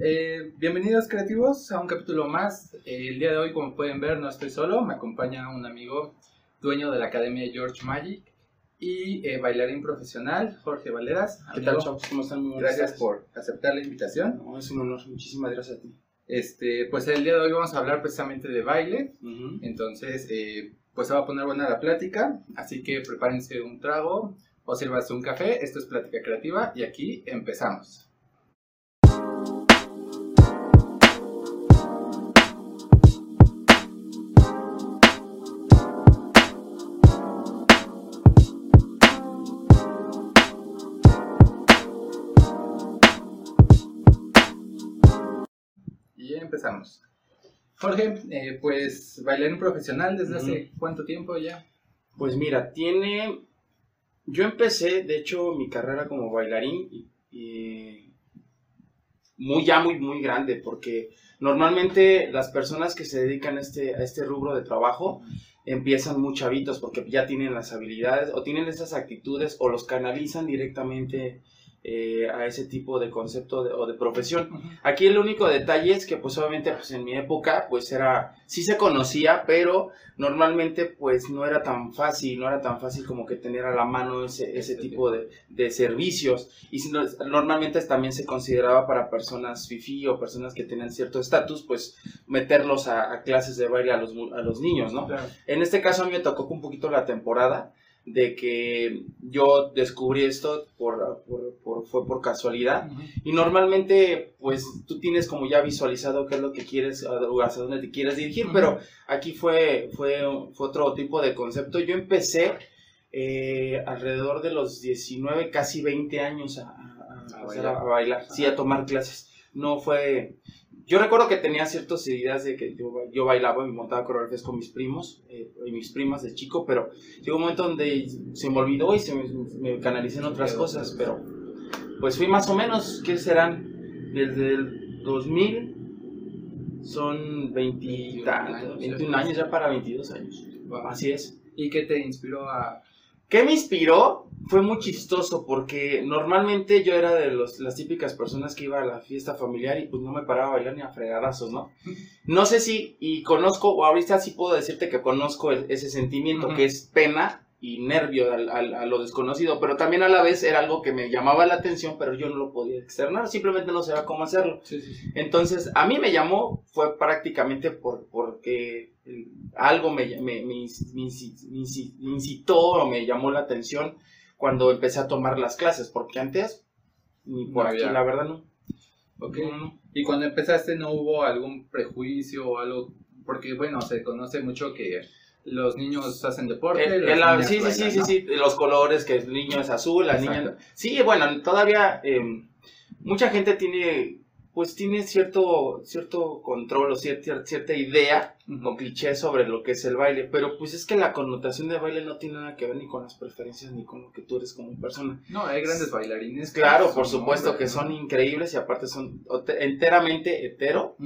Eh, bienvenidos creativos a un capítulo más. Eh, el día de hoy, como pueden ver, no estoy solo, me acompaña un amigo dueño de la Academia George Magic y eh, bailarín profesional, Jorge Valeras. ¿Qué tal, chavos? ¿Cómo están? Muy Gracias por aceptar la invitación. No, es un honor. Muchísimas gracias a ti. Este, pues el día de hoy vamos a hablar precisamente de baile. Entonces, eh, pues se va a poner buena la plática, así que prepárense un trago o sírvanse un café. Esto es Plática Creativa y aquí empezamos. Jorge, eh, pues bailarín profesional desde hace cuánto tiempo ya? Pues mira, tiene... Yo empecé, de hecho, mi carrera como bailarín y, y muy ya muy, muy grande, porque normalmente las personas que se dedican a este, a este rubro de trabajo empiezan muy chavitos porque ya tienen las habilidades o tienen esas actitudes o los canalizan directamente eh, a ese tipo de concepto de- o de profesión. Aquí el único detalle es que pues obviamente pues en mi época pues era, sí se conocía, pero normalmente pues no era tan fácil, no era tan fácil como que tener a la mano ese, ese tipo de, de servicios. Y si no- normalmente también se consideraba para personas fifi o personas que tenían cierto estatus, pues meterlos a, a clases de baile a los, a los niños, ¿no? Claro. En este caso a mí me tocó un poquito la temporada de que yo descubrí esto por, por- por- fue por casualidad y normalmente, pues tú tienes como ya visualizado qué es lo que quieres, o hacia dónde te quieres dirigir, pero aquí fue, fue, fue otro tipo de concepto. Yo empecé eh, alrededor de los 19, casi 20 años a, a- a A hacer- bailar. a bailar, sí, a tomar clases. No fue... Yo recuerdo que tenía ciertas ideas de que yo, yo bailaba y montaba coreografías con mis primos eh, y mis primas de chico, pero llegó un momento donde se me olvidó y se me, me canalicé en otras cosas, pero pues fui más o menos, ¿qué serán? Desde el 2000 son 20, y tantos, 21 años ya para 22 años. Wow. Así es. ¿Y qué te inspiró a...? ¿Qué me inspiró? Fue muy chistoso porque normalmente yo era de los, las típicas personas que iba a la fiesta familiar y pues no me paraba a bailar ni a fregadazos, ¿no? No sé si, y conozco, o ahorita sí puedo decirte que conozco el- ese sentimiento que es pena y nervio al- al- a lo desconocido, pero también a la vez era algo que me llamaba la atención, pero yo no lo podía externar, simplemente no sabía cómo hacerlo. Sí, sí, sí. Entonces, a mí me llamó, fue prácticamente por, porque algo me, me, me me incitó o me llamó la atención cuando empecé a tomar las clases, porque antes, ni por No aquí, la verdad no. Ok. No, no. ¿Y cuando empezaste no hubo algún prejuicio o algo? Porque, bueno, se conoce mucho que los niños hacen deporte. El- el- la- niñas sí, sí, sí, sí, los colores, que el niño es azul, la niña... Sí, bueno, todavía eh, mucha gente tiene, pues tiene cierto, cierto control o cierta, cierta idea Ujú. o cliché sobre lo que es el baile, pero pues es que la connotación de baile no tiene nada que ver ni con las preferencias ni con lo que tú eres como persona. No, hay grandes bailarines. Claro, por supuesto hombres, que ¿no? son increíbles y aparte son enteramente hetero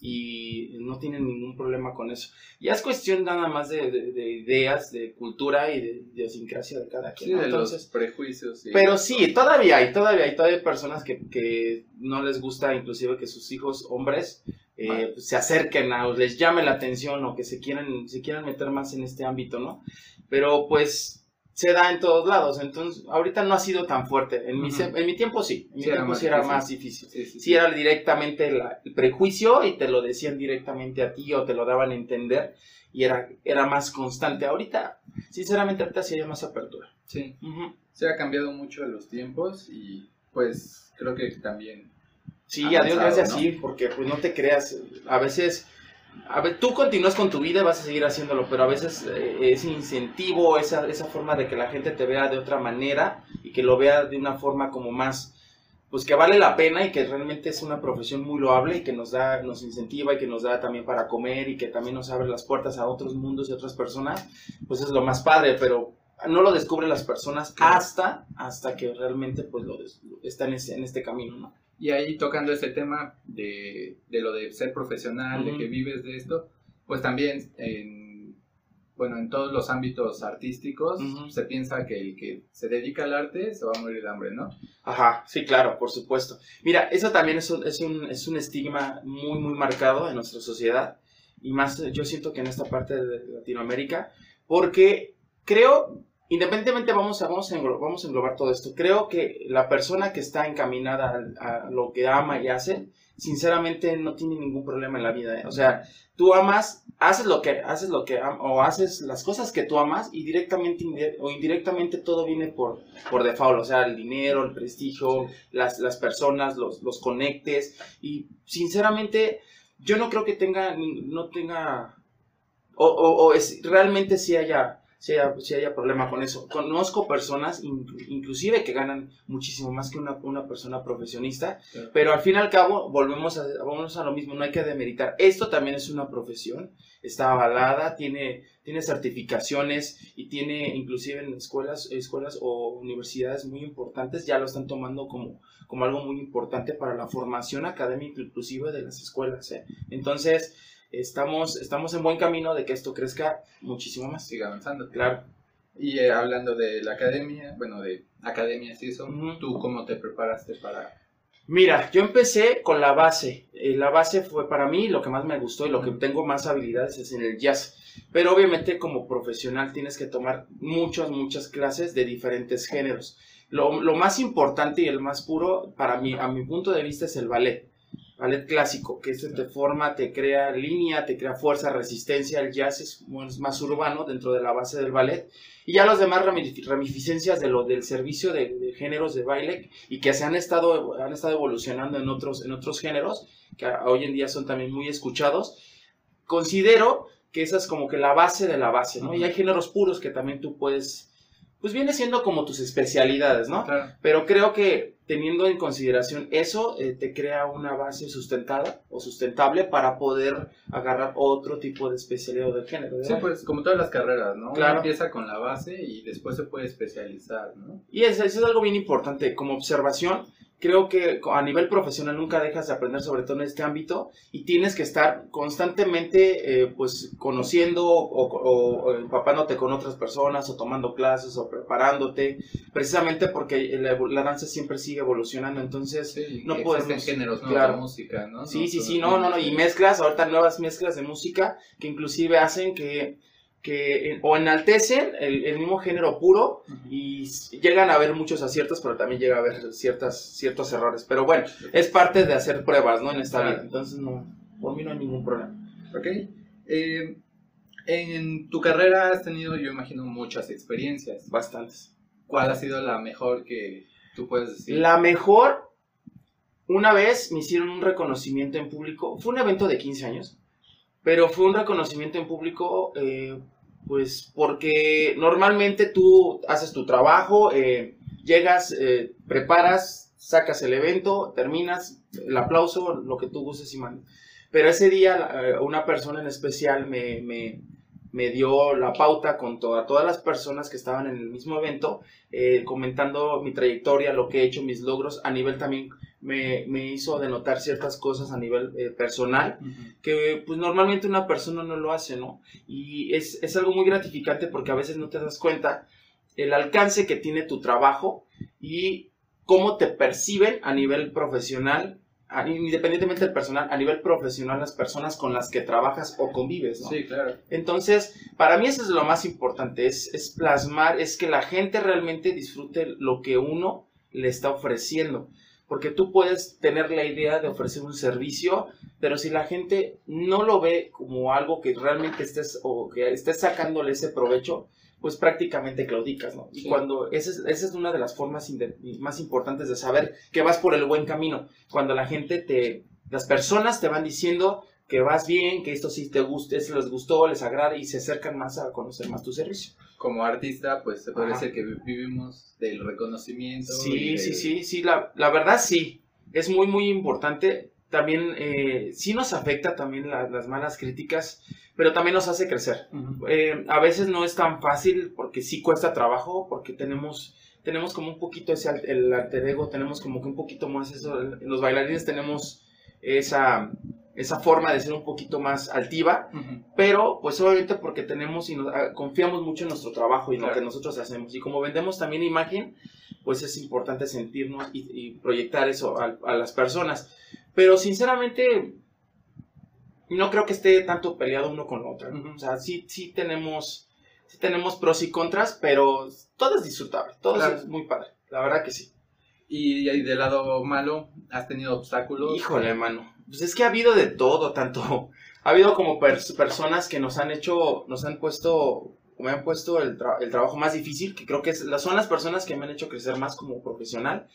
y no tienen ningún problema con eso. Ya es cuestión nada más de, de- de ideas, de cultura y de idiosincrasia de cada quien. Sí, ¿no? de Entonces, los prejuicios. sí. pero sí, todavía hay, todavía hay, todavía hay personas que, que no les gusta inclusive que sus hijos hombres eh, pues, se acerquen a, o les llame la atención o que se quieran, se quieran meter más en este ámbito, ¿no? Pero pues se da en todos lados, entonces ahorita no ha sido tan fuerte. En, mi, en mi tiempo sí, en mi Sí, tiempo sí era más difícil. Sí, sí, Sí era directamente la- el prejuicio y te lo decían directamente a ti o te lo daban a entender y era, era más constante. Ahorita, sinceramente, ahorita sí hay más apertura. Sí. Se ha cambiado mucho los tiempos y pues creo que también Sí, avanzado, a Dios gracias, ¿no? sí, porque pues no te creas, a veces, a ver, tú continúas con tu vida y vas a seguir haciéndolo, pero a veces eh, ese incentivo, esa, esa forma de que la gente te vea de otra manera y que lo vea de una forma como más, pues que vale la pena y que realmente es una profesión muy loable y que nos da, nos incentiva y que nos da también para comer y que también nos abre las puertas a otros mundos y otras personas, pues es lo más padre, pero no lo descubren las personas hasta, hasta que realmente pues lo están en en este camino, ¿no? Y ahí tocando ese tema de, de lo de ser profesional, de que vives de esto, pues también en- bueno, en todos los ámbitos artísticos, se piensa que el que se dedica al arte se va a morir de hambre, ¿no? Ajá, sí, claro, por supuesto. Mira, eso también es un, es un, es un estigma muy, muy marcado en nuestra sociedad. Y más, yo siento que en esta parte de Latinoamérica, porque creo, independientemente vamos a, vamos a, englobar, vamos a englobar todo esto, creo que la persona que está encaminada a, a lo que ama y hace, sinceramente no tiene ningún problema en la vida. ¿eh? O sea, tú amas, haces lo que, haces lo que, o haces las cosas que tú amas y directamente o indirectamente todo viene por, por default, o sea, el dinero, el prestigio, las, las personas, los, los conectes. Y sinceramente, yo no creo que tenga, no tenga, o, o, o es, realmente sí haya, sí haya, sí haya problema con eso. Conozco personas, in- inclusive, que ganan muchísimo más que una, una persona profesionista, Claro. pero al fin y al cabo, volvemos a, volvemos a lo mismo, no hay que demeritar. Esto también es una profesión, está avalada, tiene, tiene certificaciones y tiene inclusive en escuelas, escuelas o universidades muy importantes, ya lo están tomando como, como algo muy importante para la formación académica inclusive de las escuelas. ¿eh? Entonces, estamos, estamos en buen camino de que esto crezca muchísimo más. Sigue avanzando. Claro. Y eh, hablando de la academia, bueno, de academias y eso. ¿tú cómo te preparaste para...? Mira, yo empecé con la base. Eh, la base fue para mí lo que más me gustó y lo que tengo más habilidades es en el jazz. Pero obviamente como profesional tienes que tomar muchas, muchas clases de diferentes géneros. Lo, lo más importante y el más puro para mí, a mi punto de vista, es el ballet. Ballet clásico, que eso te forma, te crea línea, te crea fuerza, resistencia. El jazz es, más urbano dentro de la base del ballet. Y ya las demás ramifi- ramificencias de lo, del servicio de, de géneros de baile y que se han estado, han estado evolucionando en otros, en otros géneros, que hoy en día son también muy escuchados, considero que esa es como que la base de la base, ¿no? Y hay géneros puros que también tú puedes, pues viene siendo como tus especialidades, ¿no? Claro. Pero creo que teniendo en consideración eso, eh, te crea una base sustentada o sustentable para poder agarrar otro tipo de especialidad o de género. Sí, ¿verdad? pues como todas las carreras, ¿no? Uno Claro. empieza con la base y después se puede especializar, ¿no? Y eso, eso es algo bien importante. Como observación, creo que a nivel profesional nunca dejas de aprender, sobre todo en este ámbito, y tienes que estar constantemente, eh, pues, conociendo o, o- o empapándote con otras personas, o tomando clases, o preparándote, precisamente porque la, la danza siempre sigue evolucionando. Entonces, Sí, No podemos- existen géneros claro. de música, ¿no? Sí, sí, sí, no, no, no, y mezclas, ahorita nuevas mezclas de música que inclusive hacen que, que o enaltecen el, el mismo género puro y llegan a haber muchos aciertos, pero también llega a haber ciertas, ciertos errores. Pero bueno, es parte de hacer pruebas, ¿no? En esta vida, entonces no, por mí no hay ningún problema. Ok. Eh, en tu carrera has tenido, yo imagino, muchas experiencias. Bastantes. ¿Cuál ha sido la mejor que tú puedes decir? La mejor, una vez me hicieron un reconocimiento en público, fue un evento de 15 años, pero fue un reconocimiento en público, eh, pues porque normalmente tú haces tu trabajo, eh, llegas, eh, preparas, sacas el evento, terminas, el aplauso, lo que tú gustes y mandes. Pero ese día una persona en especial me, me- me dio la pauta con toda- todas las personas que estaban en el mismo evento, comentando mi trayectoria, lo que he hecho, mis logros, a nivel también me, me hizo denotar ciertas cosas a nivel eh, personal que pues normalmente una persona no lo hace, ¿no? Y es, es algo muy gratificante porque a veces no te das cuenta el alcance que tiene tu trabajo y cómo te perciben a nivel profesional, independientemente del personal, a nivel profesional las personas con las que trabajas o convives, ¿no? Sí, claro. Entonces, para mí eso es lo más importante, es, es plasmar, es que la gente realmente disfrute lo que uno le está ofreciendo. Porque tú puedes tener la idea de ofrecer un servicio, pero si la gente no lo ve como algo que realmente estés o que estés sacándole ese provecho, pues prácticamente claudicas, ¿no? Y Sí. cuando, esa es, esa es una de las formas más importantes de saber que vas por el buen camino. Cuando la gente te, las personas te van diciendo que vas bien, que esto sí te gusta, les gustó, les agrada y se acercan más a conocer más tu servicio. Como artista, pues se puede Ajá. decir que vi- vivimos del reconocimiento. Sí, del- sí, sí, sí, la, la verdad sí, es muy, muy importante. También eh, sí nos afecta también la- las malas críticas, pero también nos hace crecer. Eh, a veces no es tan fácil porque sí cuesta trabajo, porque tenemos, tenemos como un poquito ese el alter ego, tenemos como que un poquito más eso, los bailarines tenemos esa, esa forma de ser un poquito más altiva, pero pues obviamente porque tenemos y ah, confiamos mucho en nuestro trabajo y en lo que nosotros hacemos. Y como vendemos también imagen, pues es importante sentirnos y, proyectar eso a, las personas. Pero sinceramente, no creo que esté tanto peleado uno con otro. O sea, sí, sí tenemos, sí tenemos pros y contras, pero todo es disfrutable, todo es muy padre, la verdad que sí. Y, del lado malo, ¿has tenido obstáculos? Híjole, mano. Pues es que ha habido de todo, tanto... Ha habido como personas que nos han hecho, nos han puesto me han puesto el, el, trabajo más difícil, que creo que es, son las personas que me han hecho crecer más como profesional.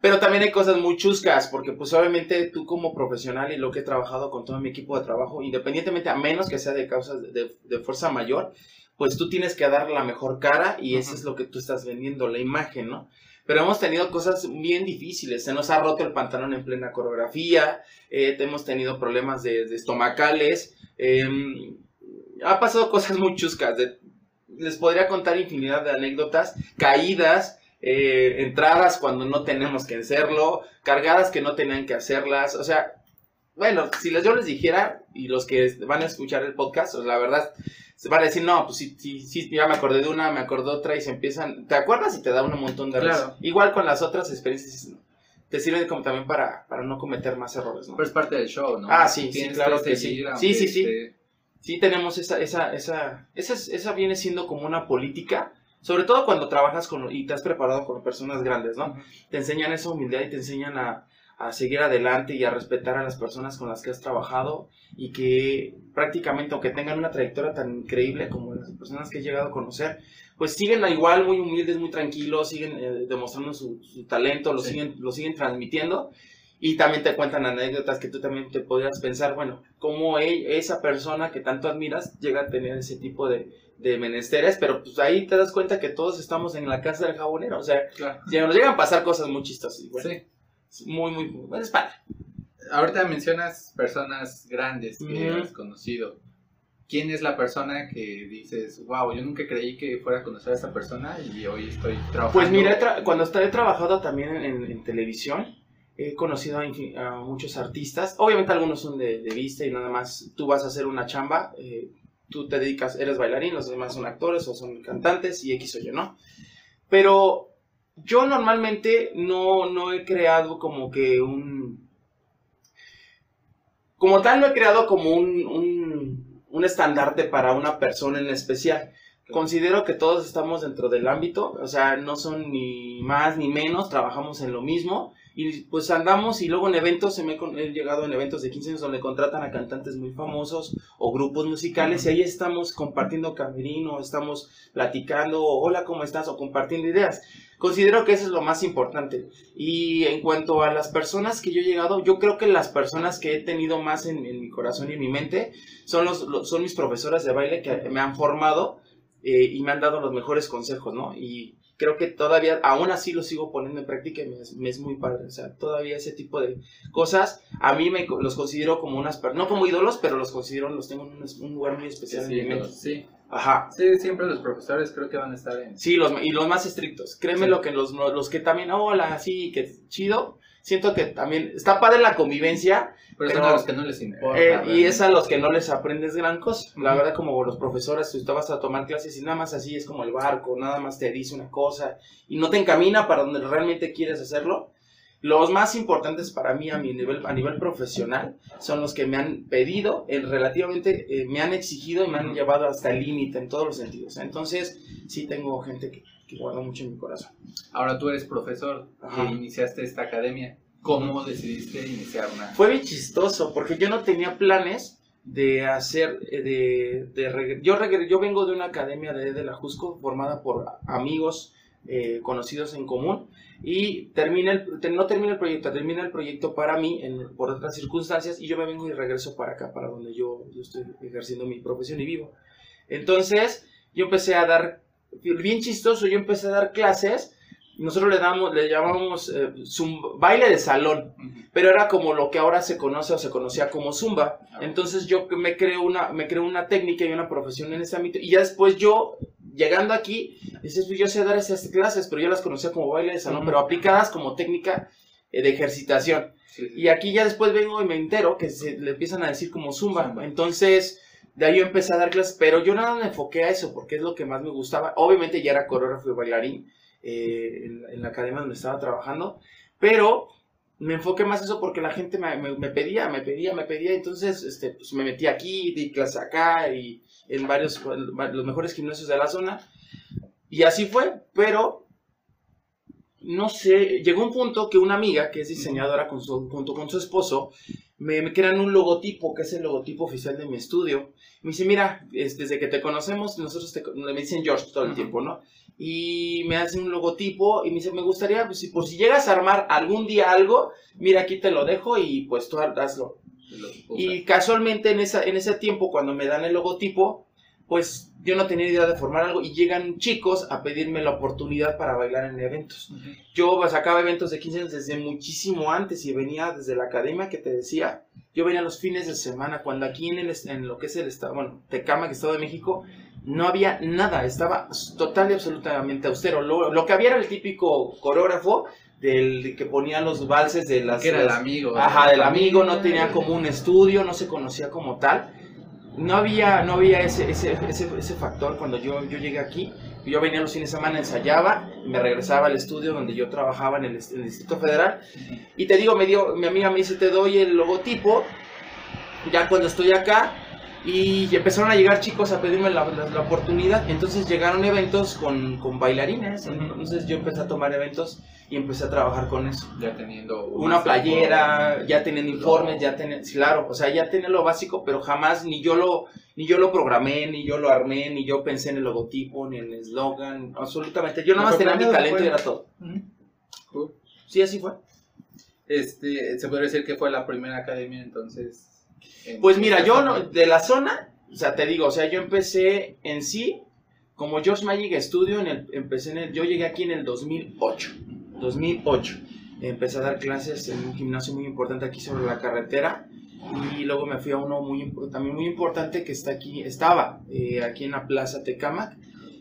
Pero también hay cosas muy chuscas, porque pues obviamente tú como profesional y lo que he trabajado con todo mi equipo de trabajo, independientemente a menos que sea de causas de, de fuerza mayor, pues tú tienes que dar la mejor cara y eso es lo que tú estás vendiendo, la imagen, ¿no? Pero hemos tenido cosas bien difíciles. Se nos ha roto el pantalón en plena coreografía. Eh, hemos tenido problemas de, estomacales. Em, ha pasado cosas muy chuscas. les podría contar infinidad de anécdotas. Caídas. Eh, entradas cuando no tenemos que hacerlo. Cargadas que no tenían que hacerlas. O sea, bueno, si les, yo les dijera, y los que van a escuchar el podcast, pues, la verdad, van a decir, no, pues sí, sí, sí, ya me acordé de una, me acordé de otra y se empiezan, ¿te acuerdas? Y te da un montón de errores. Igual con las otras experiencias, te sirve como también para, para no cometer más errores, ¿no? Pero es parte del show, ¿no? Ah, sí, sí, claro que sí. Sí, sí, sí. Sí tenemos esa, esa, esa, esa, esa viene siendo como una política, sobre todo cuando trabajas con, y te has preparado con personas grandes, ¿no? Te enseñan esa humildad y te enseñan a, a seguir adelante y a respetar a las personas con las que has trabajado y que prácticamente, aunque tengan una trayectoria tan increíble como las personas que he llegado a conocer, pues siguen igual muy humildes, muy tranquilos, siguen eh, demostrando su, talento, lo, siguen, lo siguen transmitiendo. Y también te cuentan anécdotas que tú también te podrías pensar, bueno, cómo e, esa persona que tanto admiras llega a tener ese tipo de, de menesteres, pero pues ahí te das cuenta que todos estamos en la casa del jabonero, o sea, nos llegan a pasar cosas muy chistosas. sí muy, muy, muy es Ahorita mencionas personas grandes que has conocido. ¿Quién es la persona que dices, wow, yo nunca creí que fuera a conocer a esta persona y hoy estoy trabajando? Pues mira, cuando he trabajado también en, televisión, he conocido a, muchos artistas. Obviamente algunos son de, vista y nada más tú vas a hacer una chamba, eh, tú te dedicas, eres bailarín, los demás son actores o son cantantes y X o Y, ¿no? Pero yo normalmente no, no he creado como que un... Como tal, no he creado como un, un, estandarte para una persona en especial. Considero que todos estamos dentro del ámbito, o sea, no son ni más ni menos, trabajamos en lo mismo y pues andamos y luego en eventos, se me he llegado en eventos de 15 años donde contratan a cantantes muy famosos o grupos musicales y ahí estamos compartiendo camerino, estamos platicando, hola, ¿cómo estás? o compartiendo ideas. Considero que eso es lo más importante. Y en cuanto a las personas que yo he llegado, yo creo que las personas que he tenido más en, mi corazón y en mi mente son, los, son mis profesoras de baile que me han formado eh, y me han dado los mejores consejos, ¿no? Y creo que todavía, aún así lo sigo poniendo en práctica y me es, muy padre. O sea, todavía ese tipo de cosas, a mí me los considero como unas, no como ídolos, pero los considero, los tengo en un, lugar muy especial en mi mente. Sí. Ajá. Sí, siempre los profesores creo que van a estar en... Sí, los, y los más estrictos. Créeme lo que los, los que también, hola, sí, que chido. Siento que también está padre la convivencia. Pero, son a los que no les importa. Eh, y es a los que no les aprendes gran cosa. La verdad, como los profesores, si tú vas a tomar clases y nada más así es como el barco, nada más te dice una cosa y no te encamina para donde realmente quieres hacerlo los más importantes para mí a mi nivel, a nivel profesional son los que me han pedido, el relativamente eh, me han exigido y me han llevado hasta el límite en todos los sentidos. Entonces, sí tengo gente que, que guarda mucho en mi corazón. Ahora tú eres profesor y iniciaste esta academia. ¿Cómo decidiste iniciar una? Fue bien chistoso porque yo no tenía planes de hacer, eh, de, de yo, yo vengo de una academia de, de la Jusco formada por amigos eh, conocidos en común y termina el, no termina el proyecto, termina el proyecto para mí por otras circunstancias y yo me vengo y regreso para acá, para donde yo, yo estoy ejerciendo mi profesión y vivo. Entonces yo empecé a dar, bien chistoso, yo empecé a dar clases nosotros le damos, le llamamos eh, baile de salón, pero era como lo que ahora se conoce o se conocía como zumba. Ah. Entonces yo me creo una, me creo una técnica y una profesión en ese ámbito y ya después yo llegando aquí, dices, pues yo sé dar esas clases, pero yo las conocía como baile de salón, pero aplicadas como técnica eh, de ejercitación. Sí, sí. Y aquí ya después vengo y me entero que se le empiezan a decir como zumba. Zumba. Entonces, de ahí yo empecé a dar clases, pero yo nada me enfoqué a eso porque es lo que más me gustaba. Obviamente ya era coreógrafo y bailarín eh, en, la- en la academia donde estaba trabajando, pero me enfoqué más a eso porque la gente me, me- me pedía, me pedía, me pedía. Entonces, este, pues me metí aquí, di clase acá y en varios, los mejores gimnasios de la zona. Y así fue, pero no sé, llegó un punto que una amiga que es diseñadora con su- junto con su esposo me, me crean un logotipo, que es el logotipo oficial de mi estudio. Me dice, mira, es- desde que te conocemos, nosotros te, me dicen George todo el tiempo, ¿no? Y me hace un logotipo y me dice, me gustaría, pues si, por si llegas a armar algún día algo, mira, aquí te lo dejo y pues tú hazlo. Y casualmente en, esa, en ese tiempo, cuando me dan el logotipo, pues yo no tenía idea de formar algo y llegan chicos a pedirme la oportunidad para bailar en eventos. Ujú. Yo sacaba eventos de 15 años desde muchísimo antes y venía desde la academia que te decía. Yo venía los fines de semana, cuando aquí en, el, en lo que es el estado, bueno, Tecama, que Estado de México, no había nada, estaba total y absolutamente austero. Lo, lo que había era el típico coreógrafo del que ponía los valses de las... Que era el amigo. Ajá, del amigo, no tenía como un estudio, no se conocía como tal. No había, no había ese, ese, ese, ese factor cuando yo, yo llegué aquí. Yo venía los fines de semana, ensayaba, me regresaba al estudio donde yo trabajaba en el, est- en el Distrito Federal. Y te digo, me dio, mi amiga me dice, te doy el logotipo, ya cuando estoy acá. Y empezaron a llegar chicos a pedirme la, la- la oportunidad. Entonces llegaron eventos con, con bailarines. Entonces yo empecé a tomar eventos y empecé a trabajar con eso Ya teniendo una playera, ya teniendo informes, ya tenía, claro, o sea, ya tenía lo básico, pero jamás ni yo lo, ni yo lo programé, ni yo lo armé, ni yo pensé en el logotipo, ni en el eslogan, absolutamente. Yo nada ¿No más tenía mi talento fue? y era todo. Cool. Sí, así fue. Este, se podría decir que fue la primera academia entonces. en- Pues mira, yo no- de la zona, o sea, te digo, o sea, yo empecé en sí como George Magic Studio, en el, empecé en el, yo llegué aquí en el 2008, 2008. Empecé a dar clases en un gimnasio muy importante aquí sobre la carretera y luego me fui a uno muy también muy importante que está aquí, estaba eh, aquí en la Plaza Tecamac.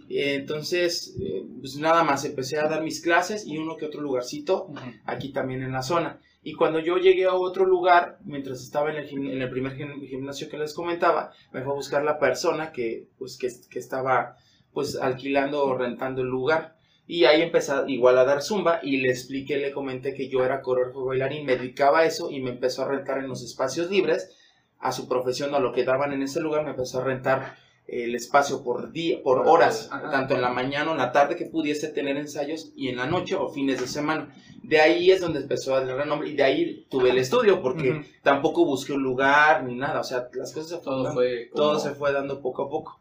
Eh, entonces, eh, pues nada más, empecé a dar mis clases y uno que otro lugarcito aquí también en la zona. Y cuando yo llegué a otro lugar, mientras estaba en el, gim- en el primer gim- gimnasio que les comentaba, me fue a buscar la persona que, pues, que, que estaba pues alquilando o rentando el lugar. Y ahí empecé igual a dar zumba y le expliqué, le comenté que yo era coreógrafo bailarín, me dedicaba a eso y me empezó a rentar en los espacios libres a su profesión, a lo que daban en ese lugar, me empezó a rentar el espacio por día, por horas, ajá. tanto en la mañana o en la tarde que pudiese tener ensayos y en la noche o fines de semana. De ahí es donde empezó a dar nombre y de ahí tuve el estudio porque tampoco busqué un lugar ni nada, o sea, las cosas se Todo fue como todo se fue dando poco a poco.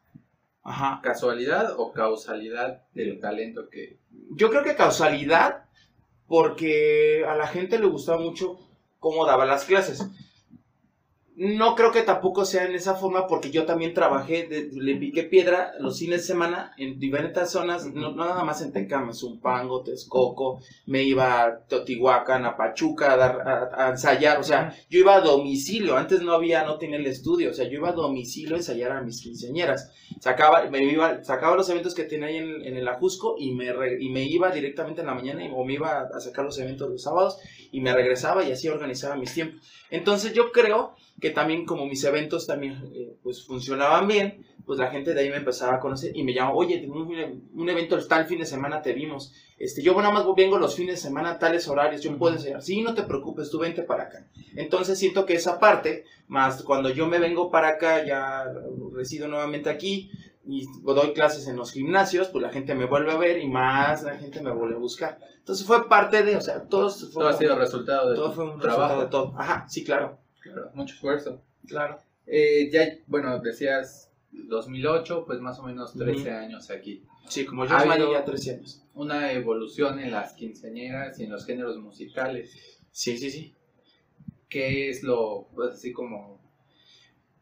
Ajá. casualidad o causalidad del talento que Yo creo que causalidad, porque a la gente le gustaba mucho cómo daba las clases. No creo que tampoco sea en esa forma, porque yo también trabajé, de- le piqué piedra los fines de semana en diferentes zonas, no, no nada más en Tecama, Zumpango, Texcoco, me iba a Teotihuacán, a Pachuca a, dar, a, a ensayar, o sea, yo iba a domicilio, antes no había, no tenía el estudio, o sea, yo iba a domicilio a ensayar a mis quinceañeras. Sacaba, me iba, sacaba los eventos que tenía ahí en, en el Ajusco y me, re- y me iba directamente en la mañana y, o me iba a sacar los eventos los sábados y me regresaba y así organizaba mis tiempos. Entonces yo creo que también como mis eventos también eh, pues funcionaban bien, pues la gente de ahí me empezaba a conocer y me llamaba, oye, tengo un, un evento el tal fin de semana te vimos, este, yo nada más vengo los fines de semana a tales horarios, yo puedo enseñar, sí, no te preocupes, tú vente para acá. Entonces siento que esa parte, más cuando yo me vengo para acá, ya resido nuevamente aquí y doy clases en los gimnasios, pues la gente me vuelve a ver y más la gente me vuelve a buscar. Entonces fue parte de, o sea, todo, fue, todo ha sido resultado de todo fue un trabajo. resultado de todo. Ajá, sí, claro, Claro, mucho esfuerzo. claro. Eh, ya, bueno, decías 2008, pues más o menos 13 Ujú. años aquí. Sí, como Ha yo habido- ya 13 años. Una evolución en las quinceañeras y en los géneros musicales. Sí, sí, sí. ¿Qué es lo, pues así como,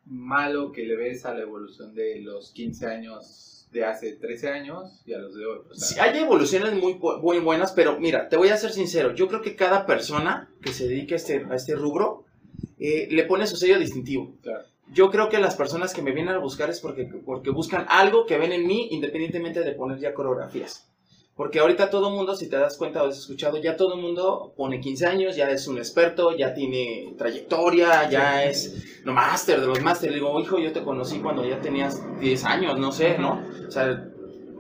malo que le ves a la evolución de los 15 años de hace 13 años y a los de hoy? O sea, Sí, hay evoluciones muy, muy buenas, pero mira, te voy a ser sincero. Yo creo que cada persona que se dedique a este, a este rubro eh, le pone su sello distintivo. Claro. Yo creo que las personas que me vienen a buscar es porque, porque buscan algo que ven en mí, independientemente de poner ya coreografías. Porque ahorita todo el mundo, si te das cuenta o has escuchado, ya todo el mundo pone 15 años, ya es un experto, ya tiene trayectoria, ya es no máster de los máster. Digo, hijo, yo te conocí cuando ya tenías 10 años, no sé, ¿no? O sea,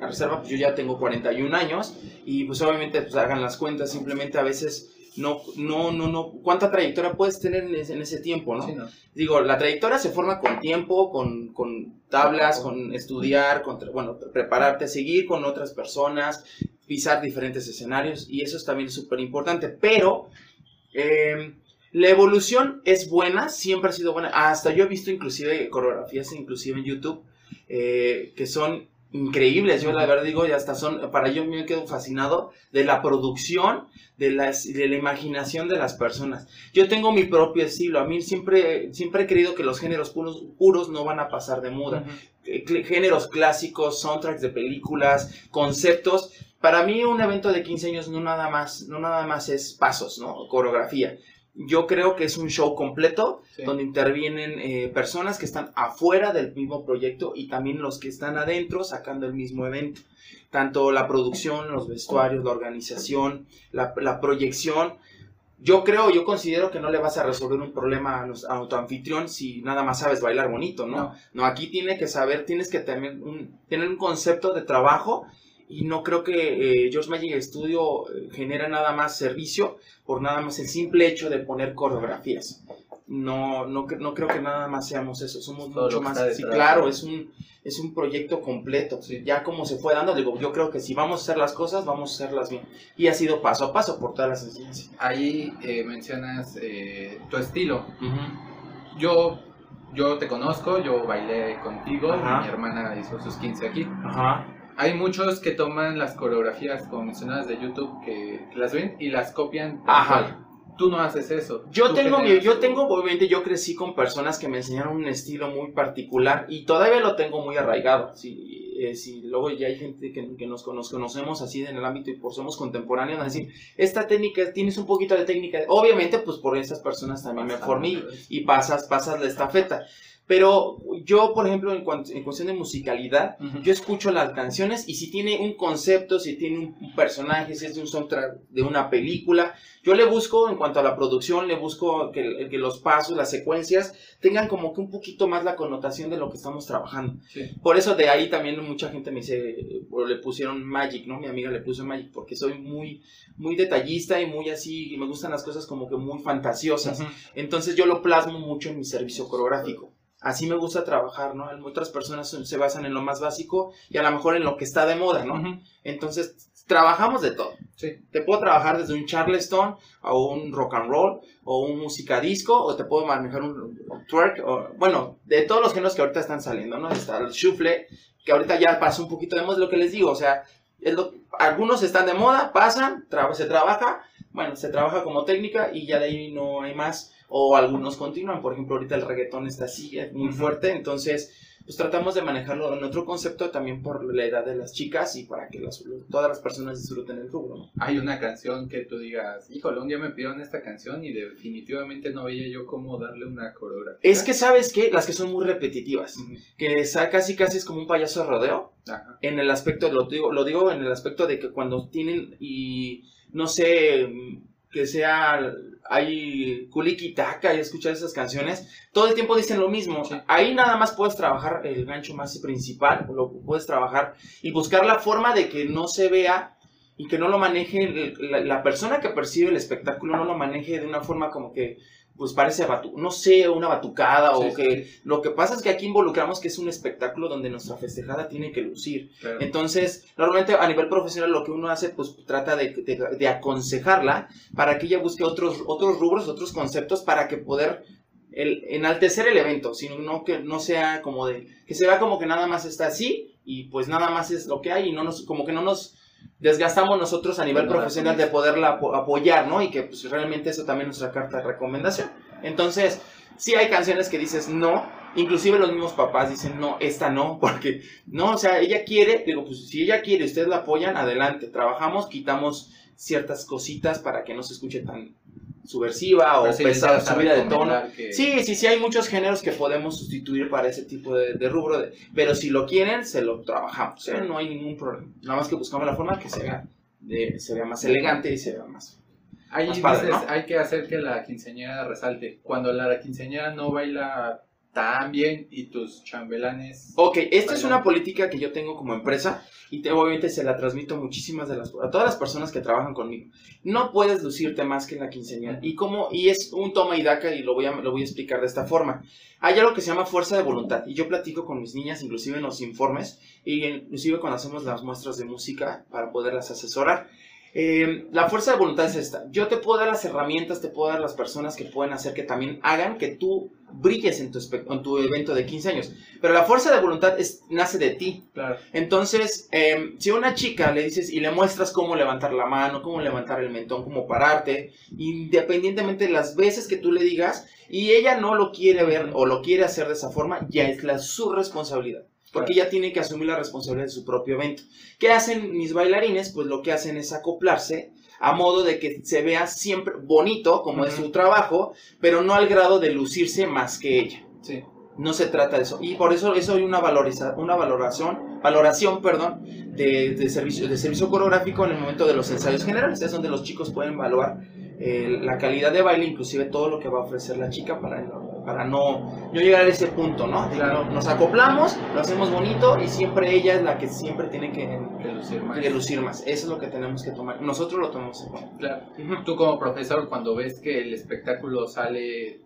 a reserva, pues yo ya tengo 41 años y pues obviamente pues hagan las cuentas, simplemente a veces no, no, no, no, ¿cuánta trayectoria puedes tener en ese, en ese tiempo, ¿no? Digo, la trayectoria se forma con tiempo, con, con tablas, con estudiar, con, bueno, prepararte, seguir con otras personas, pisar diferentes escenarios, y eso es también súper importante, pero em, la evolución es buena, siempre ha sido buena, hasta yo he visto inclusive coreografías, inclusive en YouTube, eh, que son increíbles. Yo la verdad digo, y hasta son, para yo me quedo fascinado de la producción, de, las, de la imaginación de las personas. Yo tengo mi propio estilo. A mí siempre, siempre he creído que los géneros puros, puros no van a pasar de moda. Eh, géneros clásicos, soundtracks de películas, conceptos. Para mí un evento de 15 años no nada más, no nada más es pasos, ¿no? Coreografía yo creo que es un show completo donde intervienen eh, personas que están afuera del mismo proyecto y también los que están adentro sacando el mismo evento. Tanto la producción, los vestuarios, la organización, la, proyección. Yo creo, yo considero que no le vas a resolver un problema a, tu anfitrión si nada más sabes bailar bonito, ¿no? No, aquí tiene que saber, tienes que tener un, tener un concepto de trabajo y no creo que eh, George Magic Studio eh, genera nada más servicio por nada más el simple hecho de poner coreografías. No, no, no creo que nada más seamos eso, somos mucho más. Sí, claro, es un, es un proyecto completo. Ya como se fue dando, digo, yo creo que si vamos a hacer las cosas, vamos a hacerlas bien. Y ha sido paso a paso por todas las enseñanzas. Ahí eh, mencionas tu estilo. Yo yo te conozco, yo bailé contigo, mi hermana hizo sus 15 aquí. Ajá hay muchos que toman las coreografías, como mencionadas de YouTube, que, las ven y las copian. Ajá. Tú no haces eso. Yo tengo, mi, yo tengo, obviamente, yo crecí con personas que me enseñaron un estilo muy particular y todavía lo tengo muy arraigado. Si, eh, si luego ya hay gente que, que nos, conocemos así en el ámbito y por somos contemporáneos, a decir, esta técnica, tienes un poquito de técnica. Obviamente, pues por esas personas también me formé y pasas, pasas la estafeta. Pero yo, por ejemplo, en, cuestión de musicalidad, yo escucho las canciones y si tiene un concepto, si tiene un, personaje, si es de un soundtrack de una película, yo le busco, en cuanto a la producción, le busco que, que los pasos, las secuencias, tengan como que un poquito más la connotación de lo que estamos trabajando. Por eso de ahí también mucha gente me dice, le pusieron Magic, ¿no? Mi amiga le puso Magic porque soy muy, muy detallista y muy así, y me gustan las cosas como que muy fantasiosas. Entonces yo lo plasmo mucho en mi servicio coreográfico así me gusta trabajar, ¿no? Otras personas se basan en lo más básico y a lo mejor en lo que está de moda, ¿no? Entonces, trabajamos de todo. Sí. Te puedo trabajar desde un charleston o un rock and roll o un música disco o te puedo manejar un twerk o, bueno, de todos los géneros que ahorita están saliendo, ¿no? Está el shuffle, que ahorita ya pasó un poquito de moda, lo que les digo, o sea, algunos están de moda, pasan, se trabaja, bueno, se trabaja como técnica y ya de ahí no hay más o algunos continúan. Por ejemplo, ahorita el reggaetón está así, es muy fuerte, entonces pues tratamos de manejarlo en otro concepto también por la edad de las chicas y para que todas las personas disfruten el rubro. Hay una canción que tú digas, híjole, un día me pidieron esta canción y definitivamente no veía yo cómo darle una coreografía. Es que sabes que las que son muy repetitivas, que casi casi es como un payaso rodeo, en el aspecto, lo digo, lo digo en el aspecto de que cuando tienen y no sé que sea, hay Kulikitaka y escuchar esas canciones, todo el tiempo dicen lo mismo. Ahí nada más puedes trabajar el gancho más principal, lo puedes trabajar y buscar la forma de que no se vea y que no lo maneje, la persona que percibe el espectáculo no lo maneje de una forma como que pues parece, no sé, una batucada o que lo que pasa es que aquí involucramos que es un espectáculo donde nuestra festejada tiene que lucir. Entonces, normalmente a nivel profesional lo que uno hace, pues trata de, de, aconsejarla para que ella busque otros, otros rubros, otros conceptos para que poder el, enaltecer el evento, sino no que no sea como de, que se vea como que nada más está así y pues nada más es lo que hay y no nos, como que no nos desgastamos nosotros a nivel profesional de poderla apoyar, ¿no? Y que pues realmente eso también es nuestra carta de recomendación. Entonces, sí hay canciones que dices no, inclusive los mismos papás dicen no, esta no, porque no, o sea, ella quiere, digo, pues si ella quiere, ustedes la apoyan, adelante, trabajamos, quitamos ciertas cositas para que no se escuche tan subversiva o sí pesada, subida de tono. que- Sí, sí, sí, hay muchos géneros que podemos sustituir para ese tipo de, de rubro, de- pero si lo quieren, se lo trabajamos, ¿eh? no hay ningún problema. Nada más que buscamos la forma que se vea, de- se vea más elegante y se vea más... Ahí Más padre, dices, ¿no? hay que hacer que la quinceañera resalte. Cuando la quinceañera no baila tan bien y tus chambelanes... Ok, esta es una política que yo tengo como empresa y te- obviamente se la transmito a muchísimas de las a todas las personas que trabajan conmigo. No puedes lucirte más que en la quinceañera y como y es un toma y daca y lo voy a lo voy a explicar de esta forma. Hay algo que se llama fuerza de voluntad y yo platico con mis niñas inclusive en los informes y inclusive cuando hacemos las muestras de música para poderlas asesorar. Eh, la fuerza de voluntad es esta. Yo te puedo dar las herramientas, te puedo dar las personas que pueden hacer que también hagan que tú brilles en tu, en tu evento de 15 años. Pero la fuerza de voluntad es, nace de ti. Claro. Entonces, eh, si a una chica le dices y le muestras cómo levantar la mano, cómo levantar el mentón, cómo pararte, independientemente de las veces que tú le digas, y ella no lo quiere ver o lo quiere hacer de esa forma, ya es la, su responsabilidad. Porque ella tiene que asumir la responsabilidad de su propio evento. ¿Qué hacen mis bailarines? Pues lo que hacen es acoplarse a modo de que se vea siempre bonito, como es su trabajo, pero no al grado de lucirse más que ella. Sí. No se trata de eso. Y por eso eso hay una, valoriza, una valoración, valoración perdón, de, de servicio, de servicio coreográfico en el momento de los ensayos generales. Es donde los chicos pueden evaluar eh, la calidad de baile, inclusive todo lo que va a ofrecer la chica para, para no, no llegar a ese punto, ¿no? Claro. no- Nos acoplamos, lo hacemos bonito y siempre ella es la que siempre tiene que, lucir más. lucir más. Eso es lo que tenemos que tomar. Nosotros lo tomamos en cuenta. Claro. Tú como profesor, cuando ves que el espectáculo sale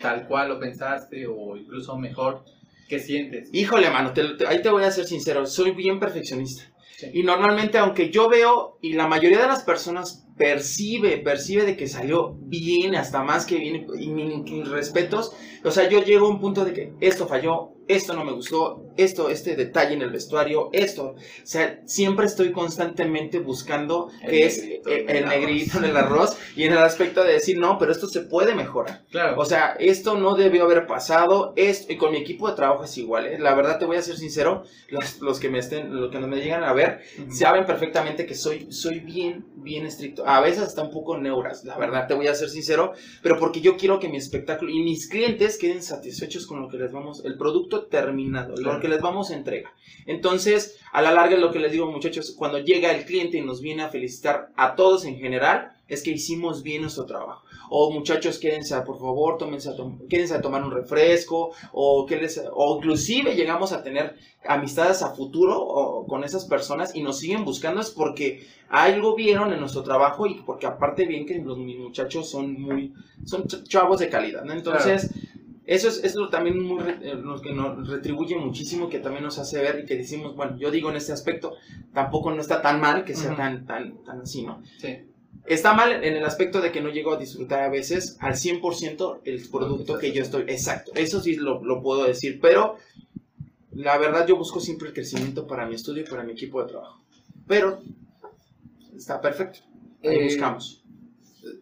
tal cual lo pensaste o incluso mejor, ¿qué sientes? Híjole, mano, te- te- ahí te voy a ser sincero, soy bien perfeccionista. Sí. Y normalmente, aunque yo veo, y la mayoría de las personas percibe, percibe de que salió bien, hasta más que bien, y mis respetos, o sea, yo llego a un punto de que esto falló, esto no me gustó, esto, este detalle en el vestuario, esto, o sea, siempre estoy constantemente buscando El que es el el negrito en el arroz, y en el aspecto de decir, no, pero esto se puede mejorar. Claro. O sea, esto no debió haber pasado. Esto, y con mi equipo de trabajo es igual. ¿eh? La verdad, te voy a ser sincero. Los, los que me estén, los que me llegan a ver, saben perfectamente que soy, soy bien, bien estricto. A veces hasta un poco neuras. La verdad, te voy a ser sincero. Pero porque yo quiero que mi espectáculo y mis clientes queden satisfechos con lo que les vamos, el producto terminado, Claro. lo que les vamos a entregar. Entonces, a la larga, lo que les digo, muchachos, cuando llega el cliente y nos viene a felicitar a todos en general, es que hicimos bien nuestro trabajo o muchachos quédense a- por favor tómense a quédense a tomar un refresco o que les o inclusive llegamos a tener amistades a futuro o- con esas personas y nos siguen buscando es porque algo vieron en nuestro trabajo y porque aparte bien que los mis muchachos son muy son ch- chavos de calidad ¿no? entonces Eso es, es lo también muy re- eh, lo que nos retribuye muchísimo, que también nos hace ver y que decimos, bueno, yo digo en este aspecto, tampoco no está tan mal que sea Ujú. tan, tan, tan así, ¿no? Sí. Está mal en el aspecto de que no llego a disfrutar a veces al 100% el producto que yo estoy. Exacto, eso sí lo, lo puedo decir, pero la verdad yo busco siempre el crecimiento para mi estudio y para mi equipo de trabajo. Pero está perfecto. Ahí Eh, buscamos.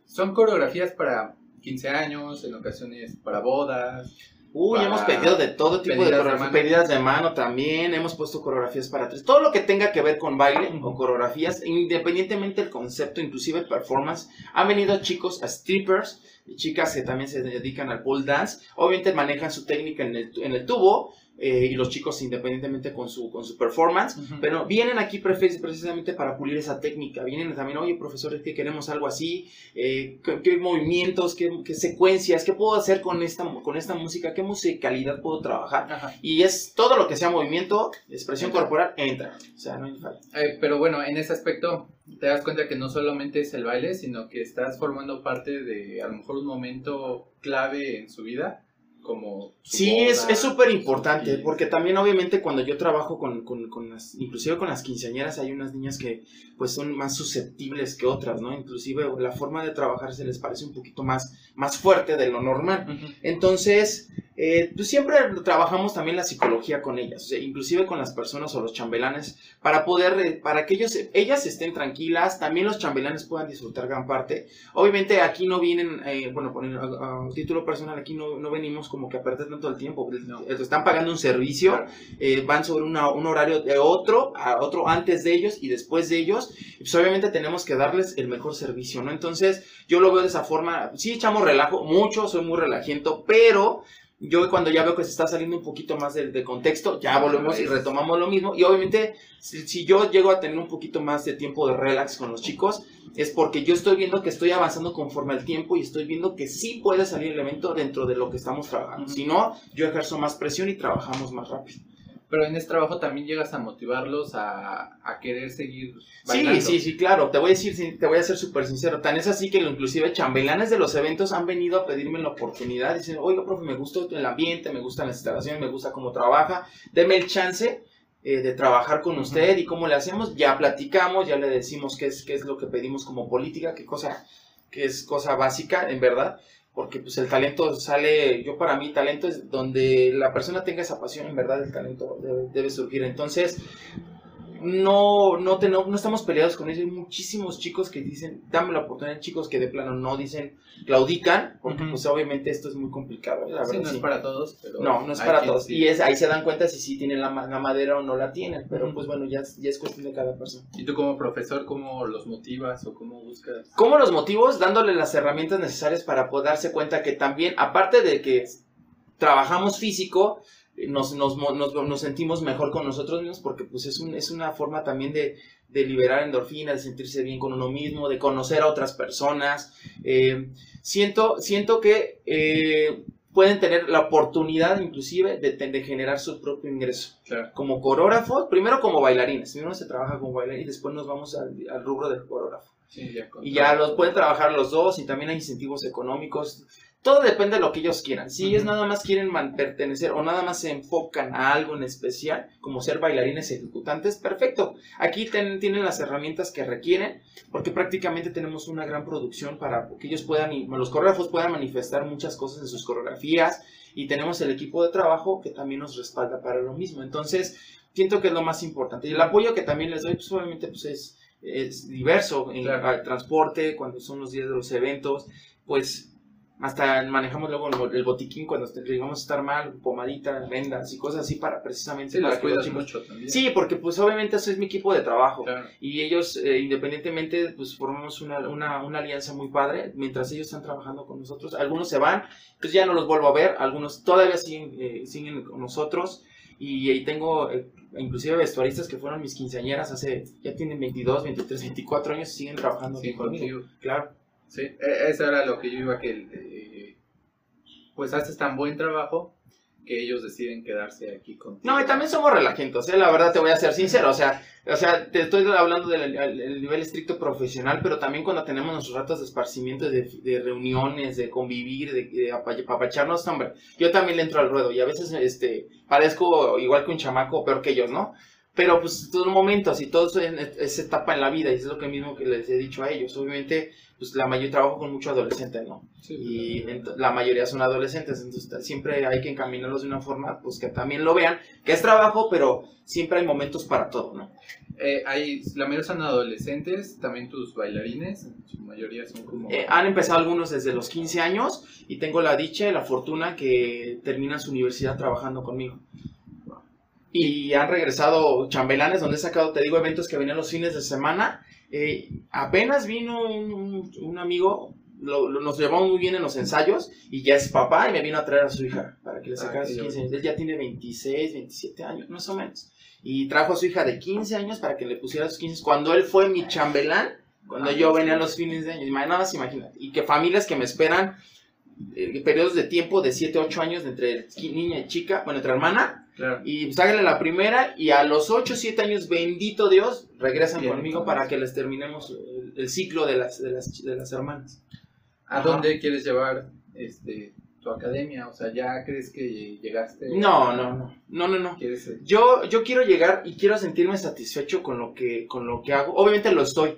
Son coreografías para 15 años, en ocasiones para bodas. Uy, para hemos pedido de todo tipo de pedidas de coreografías. mano. Pedidas de mano también. Hemos puesto coreografías para tres. Todo lo que tenga que ver con baile o coreografías, independientemente del concepto, inclusive performance. Han venido chicos a strippers y chicas que también se dedican al pole dance. Obviamente manejan su técnica en el, en el tubo. Eh, y los chicos independientemente con su, con su performance. Pero vienen aquí precisamente para pulir esa técnica. Vienen también, oye, profesor, es que queremos algo así. eh, ¿qué, qué movimientos, qué, qué secuencias, qué puedo hacer con esta, con esta música? ¿Qué musicalidad puedo trabajar? Y es todo lo que sea movimiento, expresión Entra. corporal, entra. O sea, no hay falla. Eh, pero bueno, en ese aspecto te das cuenta que no solamente es el baile, sino que estás formando parte de a lo mejor un momento clave en su vida, como... Sí, es boda, es súper importante, porque también obviamente cuando yo trabajo con, con, con las, inclusive con las quinceañeras, hay unas niñas que pues son más susceptibles que otras, ¿no? Inclusive la forma de trabajar se les parece un poquito más, más fuerte de lo normal. Entonces, eh, pues siempre trabajamos también la psicología con ellas, inclusive con las personas o los chambelanes, para poder, eh, para que ellos, ellas estén tranquilas, también los chambelanes puedan disfrutar gran parte. Obviamente aquí no vienen, eh, bueno, por a, título personal, aquí no, no, venimos como que a perder tanto el tiempo, están pagando un servicio, van sobre un horario de otro, a otro antes de ellos y después de ellos, pues obviamente tenemos que darles el mejor servicio, ¿no? Entonces yo lo veo de esa forma, sí echamos relajo, mucho, soy muy relajiento, pero yo cuando ya veo que se está saliendo un poquito más de, contexto, ya volvemos y retomamos lo mismo. Y obviamente, si, yo llego a tener un poquito más de tiempo de relax con los chicos, es porque yo estoy viendo que estoy avanzando conforme al tiempo y estoy viendo que sí puede salir el evento dentro de lo que estamos trabajando. Si no, yo ejerzo más presión y trabajamos más rápido. Pero en este trabajo también llegas a motivarlos a, querer seguir bailando. Sí, sí, sí, claro. Te voy a decir, te voy a ser súper sincero. Tan es así que inclusive chambelanes de los eventos han venido a pedirme la oportunidad. Dicen, oiga, profe, me gusta el ambiente, me gustan las instalaciones, me gusta cómo trabaja. Deme el chance eh, de trabajar con usted y cómo le hacemos. Ya platicamos, ya le decimos qué es, qué es lo que pedimos como política, qué cosa, qué es cosa básica, en verdad porque pues el talento sale, yo para mí talento es donde la persona tenga esa pasión, en verdad el talento debe, surgir. Entonces, no, no, no, estamos peleados con ellos. Hay muchísimos chicos que dicen, dame la oportunidad, chicos que de plano no dicen, claudican, porque pues obviamente esto es muy complicado. La verdad, no es para todos. Pero no, no es para todos. Y es, ahí se dan cuenta si sí tienen la, madera o no la tienen. Pero pues bueno, ya, ya es cuestión de cada persona. ¿Y tú como profesor cómo los motivas o cómo buscas? ¿Cómo los motivos? Dándole las herramientas necesarias para poder darse cuenta que también, aparte de que trabajamos físico, nos, nos, nos, nos, sentimos mejor con nosotros mismos porque pues es, un, es una forma también de, de, liberar endorfinas, de sentirse bien con uno mismo, de conocer a otras personas. Eh, siento, siento que eh, pueden tener la oportunidad inclusive de, de generar su propio ingreso. Como coreógrafos, primero como bailarines, primero se trabaja como bailarín y después nos vamos al, al rubro del coreógrafo. y ya los pueden trabajar los dos y también hay incentivos económicos todo depende de lo que ellos quieran. Si ellos nada más quieren pertenecer o nada más se enfocan a algo en especial, como ser bailarines ejecutantes, perfecto. Aquí tienen las herramientas que requieren, porque prácticamente tenemos una gran producción para que ellos puedan, los coreógrafos puedan manifestar muchas cosas en sus coreografías y tenemos el equipo de trabajo que también nos respalda para lo mismo. Entonces, siento que es lo más importante. Y el apoyo que también les doy, pues obviamente, pues es, es diverso en el transporte, cuando son los días de los eventos, pues hasta manejamos luego el botiquín cuando llegamos a estar mal, pomadita, vendas y cosas así para precisamente... Sí, las cuidas mucho también. Sí, porque pues obviamente eso es mi equipo de trabajo. Y ellos, eh, independientemente, pues formamos una, una, una, alianza muy padre mientras ellos están trabajando con nosotros. Algunos se van, pues ya no los vuelvo a ver, algunos todavía siguen, eh, siguen con nosotros. Y ahí tengo eh, inclusive vestuaristas que fueron mis quinceañeras hace, ya tienen 22, 23, 24 años y siguen trabajando sí, conmigo. Claro. Sí, e, eso era lo que yo iba a que, eh, pues haces tan buen trabajo que ellos deciden quedarse aquí contigo. No, y también somos relajentos, ¿eh? la verdad te voy a ser sincero, o sea, o sea te estoy hablando del, nivel estricto profesional, pero también cuando tenemos nuestros ratos de esparcimiento, de, reuniones, de convivir, de, apapacharnos, hombre, yo también le entro al ruedo y a veces este, parezco igual que un chamaco, peor que ellos, ¿no? Pero pues todo momentos y todo eso es etapa en la vida y es lo que mismo que les he dicho a ellos. Obviamente pues la mayoría trabajo con mucho adolescente, ¿no? y la mayoría son adolescentes, entonces siempre hay que encaminarlos de una forma, pues que también lo vean, que es trabajo, pero siempre hay momentos para todo, ¿no? Eh, hay, la mayoría son adolescentes, también tus bailarines, en su mayoría son como... Eh, han empezado algunos desde los 15 años y tengo la dicha y la fortuna que terminan su universidad trabajando conmigo. Y han regresado chambelanes donde he sacado, te digo, eventos que venían los fines de semana eh, apenas vino un, amigo, nos llevamos muy bien en los ensayos y ya es papá y me vino a traer a su hija para que le ah, sacara sus 15 años. Él ya tiene 26, 27 años, más o menos. Y trajo a su hija de 15 años para que le pusiera sus 15. Cuando él fue mi chambelán, cuando ah, yo venía a los fines de año, nada más imagínate. Y que familias que me esperan eh, periodos de tiempo de 7, 8 años entre niña y chica, bueno, entre hermana, y pues la primera y a los 8, 7 años, bendito Dios, regresan conmigo para que les terminemos el, ciclo de las, de las, de las hermanas. ¿A dónde quieres llevar este, tu academia? O sea, ¿ya crees que llegaste? No, no, no, no, no, no. Yo, yo quiero llegar y quiero sentirme satisfecho con lo que, con lo que hago. Obviamente lo estoy,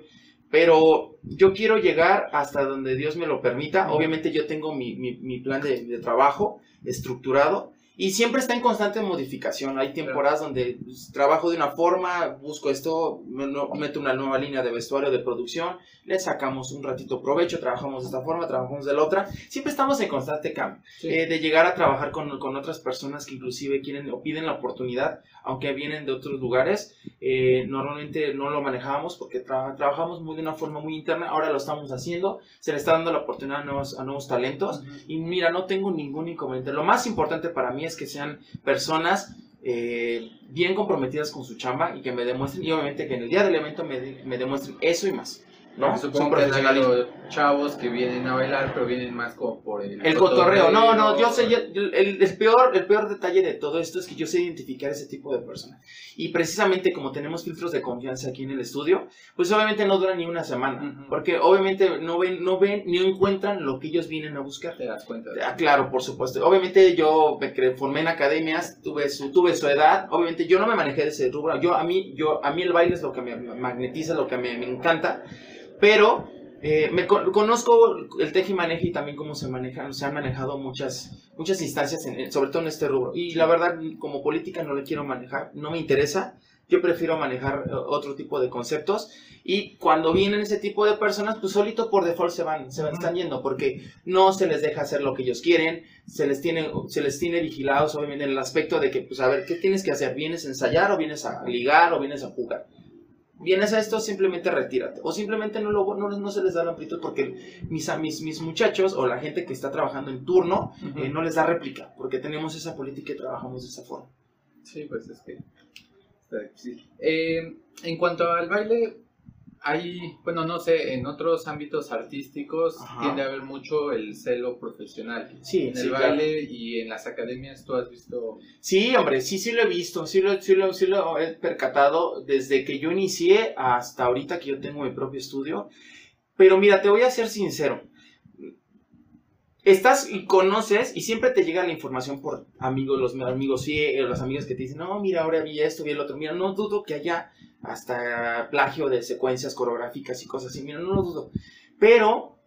pero yo quiero llegar hasta donde Dios me lo permita. Obviamente yo tengo mi, mi, mi plan de, de, trabajo estructurado y siempre está en constante modificación. Hay temporadas donde pues, trabajo de una forma, busco esto, meto una nueva línea de vestuario de producción, le sacamos un ratito provecho, trabajamos de esta forma, trabajamos de la otra. Siempre estamos en constante cambio. Eh, de llegar a trabajar con, con, otras personas que inclusive quieren o piden la oportunidad, aunque vienen de otros lugares. Eh, normalmente no lo manejábamos porque trabajamos muy de una forma muy interna. Ahora lo estamos haciendo. Se le está dando la oportunidad a nuevos, a nuevos talentos. Y mira, no tengo ningún inconveniente. Lo más importante para mí es que sean personas eh, bien comprometidas con su chamba y que me demuestren, y obviamente que en el día del evento me, me demuestren eso y más. ¿No? Supongo que hay chavos que vienen a bailar, pero vienen más como por el, el cotorreo. No, no, yo sé, el, el, peor, el peor detalle de todo esto es que yo sé identificar ese tipo de personas. Y precisamente como tenemos filtros de confianza aquí en el estudio, pues obviamente no dura ni una semana, porque obviamente no ven, no ven ni encuentran lo que ellos vienen a buscar. Te das cuenta. Ah, claro, por supuesto. Obviamente yo me formé en academias, tuve su, tuve su edad, obviamente yo no me manejé de ese rubro. Yo, a mí, yo, a mí el baile es lo que me magnetiza, lo que me, me encanta. Pero eh, me conozco el teji maneje y también cómo se manejan, se han manejado muchas, muchas instancias, sobre todo en este rubro. Y la verdad, como política no le quiero manejar, no me interesa. Yo prefiero manejar eh, otro tipo de conceptos. Y cuando vienen ese tipo de personas, pues solito por default se van, se van, están yendo, porque no se les deja hacer lo que ellos quieren, se les tiene, se les tiene vigilados, obviamente, en el aspecto de que, pues a ver, ¿qué tienes que hacer? ¿Vienes a ensayar o vienes a ligar o vienes a jugar? Vienes a esto, simplemente retírate. O simplemente no, lo, no, no se les da la amplitud porque mis, mis, mis muchachos o la gente que está trabajando en turno eh, no les da réplica porque tenemos esa política y trabajamos de esa forma. Sí, pues es que está difícil. Eh, en cuanto al baile, hay, bueno, no sé, en otros ámbitos artísticos tiende a haber mucho el celo profesional. Sí, en el baile y en las academias, ¿tú has visto? Sí, hombre, sí, sí lo he visto, sí lo, sí lo, sí lo he percatado desde que yo inicié hasta ahorita que yo tengo mi propio estudio. Pero mira, te voy a ser sincero. Estás y conoces y siempre te llega la información por amigos, los amigos, sí, eh, los amigos que te dicen, no, mira, ahora vi esto, vi el otro. Mira, no dudo que haya hasta plagio de secuencias coreográficas y cosas así, mira, no lo dudo. Pero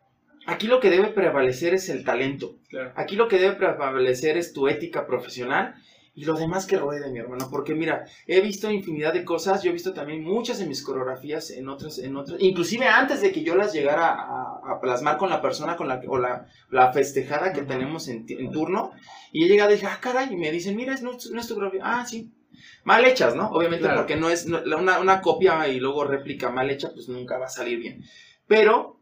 aquí lo que debe prevalecer es el talento. Aquí lo que debe prevalecer es tu ética profesional y lo demás que ruede, mi hermano. Porque mira, he visto infinidad de cosas, yo he visto también muchas de mis coreografías en otras, en otras, inclusive antes de que yo las llegara a, plasmar con la persona con la o la, la festejada que tenemos en, turno. Y he llegado y dije, ah, caray, y me dicen, mira, es, no, es tu coreografía. Ah, sí, mal hechas, ¿no? Obviamente porque no es una, una, copia y luego réplica mal hecha, pues nunca va a salir bien. Pero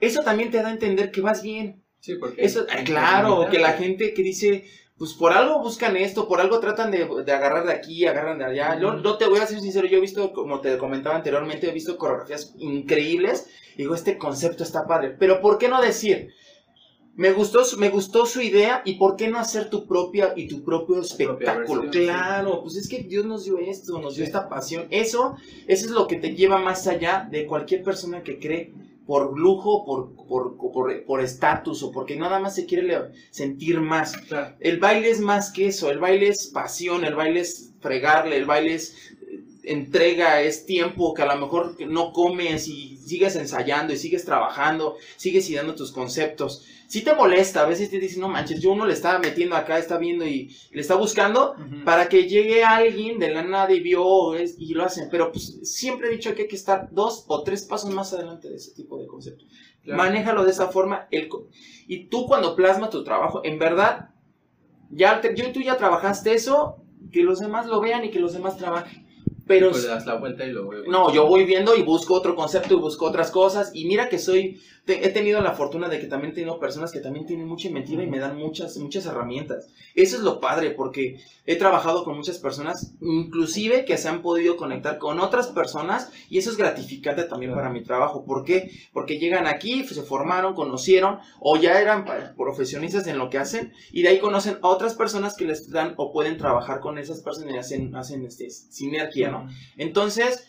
eso también te da a entender que vas bien. Sí, porque... Eso, claro, que la gente que dice, pues por algo buscan esto, por algo tratan de, de agarrar de aquí, agarran de allá. Yo no te voy a ser sincero, yo he visto, como te comentaba anteriormente, he visto coreografías increíbles. Digo, este concepto está padre. Pero ¿por qué no decir? Me gustó, me gustó su idea y por qué no hacer tu propia y tu propio espectáculo. claro, pues es que Dios nos dio esto, nos dio esta pasión. Eso, eso es lo que te lleva más allá de cualquier persona que cree por lujo, por por estatus o porque nada más se quiere sentir más. El baile es más que eso, el baile es pasión, el baile es fregarle, el baile es entrega, es tiempo que a lo mejor no comes y sigues ensayando y sigues trabajando, sigues ideando tus conceptos. Si te molesta, a veces te dicen, no manches, yo uno le está metiendo acá, está viendo y le está buscando para que llegue alguien de la nada y vio y lo hacen. Pero pues siempre he dicho que hay que estar dos o tres pasos más adelante de ese tipo de conceptos. Manéjalo de esa forma. El, y tú cuando plasma tu trabajo, en verdad, ya yo tú ya trabajaste eso, que los demás lo vean y que los demás trabajen. Pero, pues das la vuelta y lo No, yo voy viendo y busco otro concepto y busco otras cosas. Y mira que soy, he tenido la fortuna de que también tengo personas que también tienen mucha inventiva y me dan muchas, muchas herramientas. Eso es lo padre, porque he trabajado con muchas personas, inclusive que se han podido conectar con otras personas, y eso es gratificante también para mi trabajo. ¿Por qué? Porque llegan aquí, se formaron, conocieron, o ya eran profesionistas en lo que hacen, y de ahí conocen a otras personas que les dan o pueden trabajar con esas personas y hacen, hacen este, sinergia, ¿no? Entonces,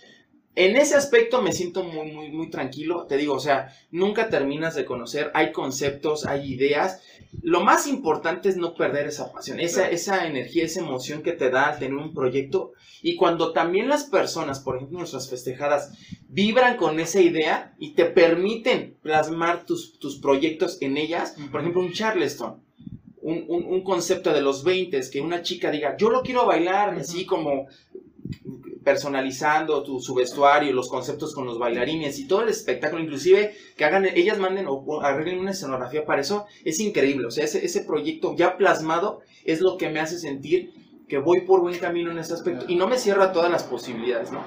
en ese aspecto me siento muy, muy, muy tranquilo. Te digo, o sea, nunca terminas de conocer, hay conceptos, hay ideas. Lo más importante es no perder esa pasión, esa, esa energía, esa emoción que te da al tener un proyecto. Y cuando también las personas, por ejemplo, nuestras festejadas, vibran con esa idea y te permiten plasmar tus, tus proyectos en ellas, por ejemplo, un Charleston. Un, un, un, concepto de los 20, que una chica diga, yo lo quiero bailar, así como personalizando tu, su vestuario, los conceptos con los bailarines y todo el espectáculo, inclusive que hagan, ellas manden o arreglen una escenografía para eso, es increíble. O sea, ese, ese proyecto ya plasmado es lo que me hace sentir que voy por buen camino en ese aspecto y no me cierra todas las posibilidades, ¿no?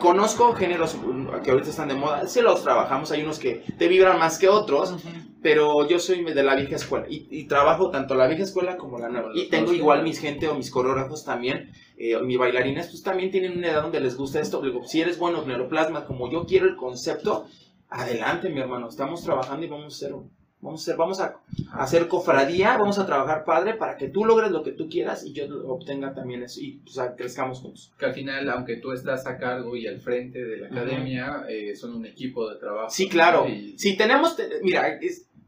Conozco géneros que ahorita están de moda, se los trabajamos, hay unos que te vibran más que otros, pero yo soy de la vieja escuela y, trabajo tanto la vieja escuela como la nueva. Y tengo igual mis gente o mis coreógrafos también, eh, mis bailarines, pues también tienen una edad donde les gusta esto. Digo, si eres bueno en plasma como yo quiero el concepto, adelante mi hermano, estamos trabajando y vamos a hacer Vamos a, hacer, vamos a hacer cofradía, vamos a trabajar padre para que tú logres lo que tú quieras y yo obtenga también eso y pues, crezcamos juntos. Que al final, aunque tú estás a cargo y al frente de la academia, eh, son un equipo de trabajo. Sí, claro. Sí, tenemos, mira,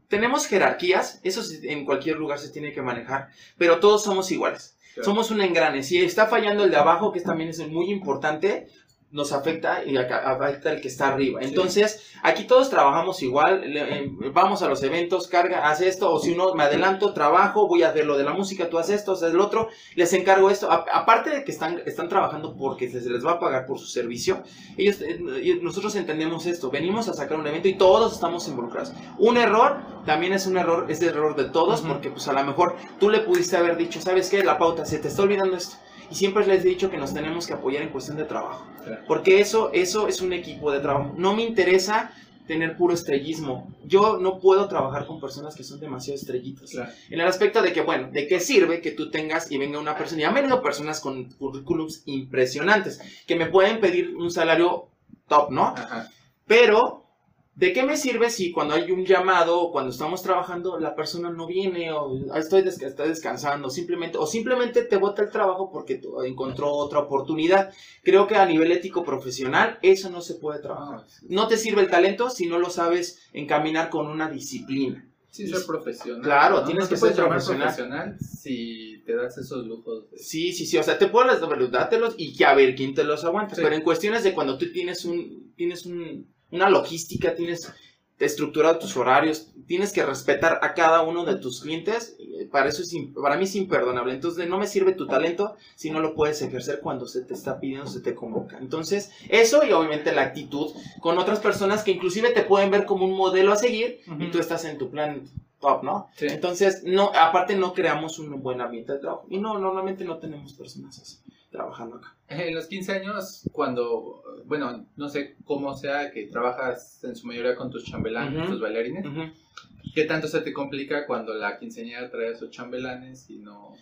tenemos jerarquías, eso en cualquier lugar se tiene que manejar, pero todos somos iguales. Somos un engrane. Si está fallando el de abajo, que también es muy importante, nos afecta y afecta el que está arriba. Entonces, aquí todos trabajamos igual, eh, vamos a los eventos, carga, haz esto, o si uno me adelanto, trabajo, voy a hacer lo de la música, tú haces esto, haces el otro, les encargo esto. aparte de que están, están trabajando porque se les va a pagar por su servicio, ellos, eh, nosotros entendemos esto, venimos a sacar un evento y todos estamos involucrados. Un error también es un error, es el error de todos, porque pues a lo mejor tú le pudiste haber dicho, ¿sabes qué? La pauta, se te está olvidando esto y siempre les he dicho que nos tenemos que apoyar en cuestión de trabajo. Porque eso, eso es un equipo de trabajo. No me interesa tener puro estrellismo. Yo no puedo trabajar con personas que son demasiado estrellitas. En el aspecto de que, bueno, ¿de qué sirve que tú tengas y venga una persona? Y han venido personas con currículums impresionantes que me pueden pedir un salario top, ¿no? Pero ¿De qué me sirve si cuando hay un llamado o cuando estamos trabajando la persona no viene o estoy está descansando simplemente o simplemente te bota el trabajo porque encontró otra oportunidad? Creo que a nivel ético profesional eso no se puede trabajar. No te sirve el talento si no lo sabes encaminar con una disciplina. Sí, ser profesional. Claro, tienes que ser profesional. profesional. si te das esos lujos. Sí, sí, sí, o sea, te puedes dátelos y ya ver quién te los aguanta. Pero en cuestiones de cuando tú tienes un tienes un una logística, tienes estructurado tus horarios, tienes que respetar a cada uno de tus clientes, para eso es, para mí es imperdonable. Entonces no me sirve tu talento si no lo puedes ejercer cuando se te está pidiendo, se te convoca. Entonces eso y obviamente la actitud con otras personas que inclusive te pueden ver como un modelo a seguir y tú estás en tu plan top, ¿no? Entonces, no, aparte no creamos un buen ambiente de trabajo y no, normalmente no tenemos personas así trabajando acá. En los 15 años, cuando, bueno, no sé cómo sea que trabajas en su mayoría con tus chambelanes, tus bailarines, ¿qué tanto se te complica cuando la quinceañera trae a sus chambelanes y no...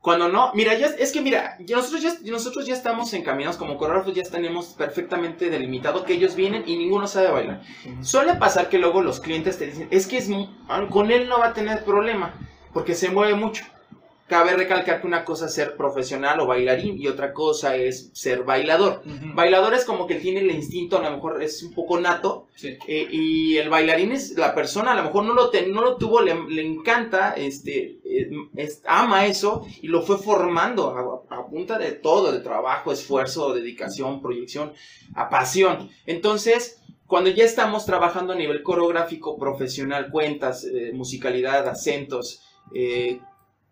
Cuando no, mira, ya, es que mira, nosotros ya, nosotros ya estamos encaminados como coreógrafos, ya tenemos perfectamente delimitado que ellos vienen y ninguno sabe bailar. Suele pasar que luego los clientes te dicen, es que es, con él no va a tener problema, porque se mueve mucho. Cabe recalcar que una cosa es ser profesional o bailarín y otra cosa es ser bailador. Bailador es como que tiene el instinto, a lo mejor es un poco nato, eh, y el bailarín es la persona, a lo mejor no lo, no lo tuvo, le, encanta, este, eh, ama eso y lo fue formando a, punta de todo, de trabajo, esfuerzo, dedicación, proyección, a pasión. Entonces, cuando ya estamos trabajando a nivel coreográfico, profesional, cuentas, eh, musicalidad, acentos, eh,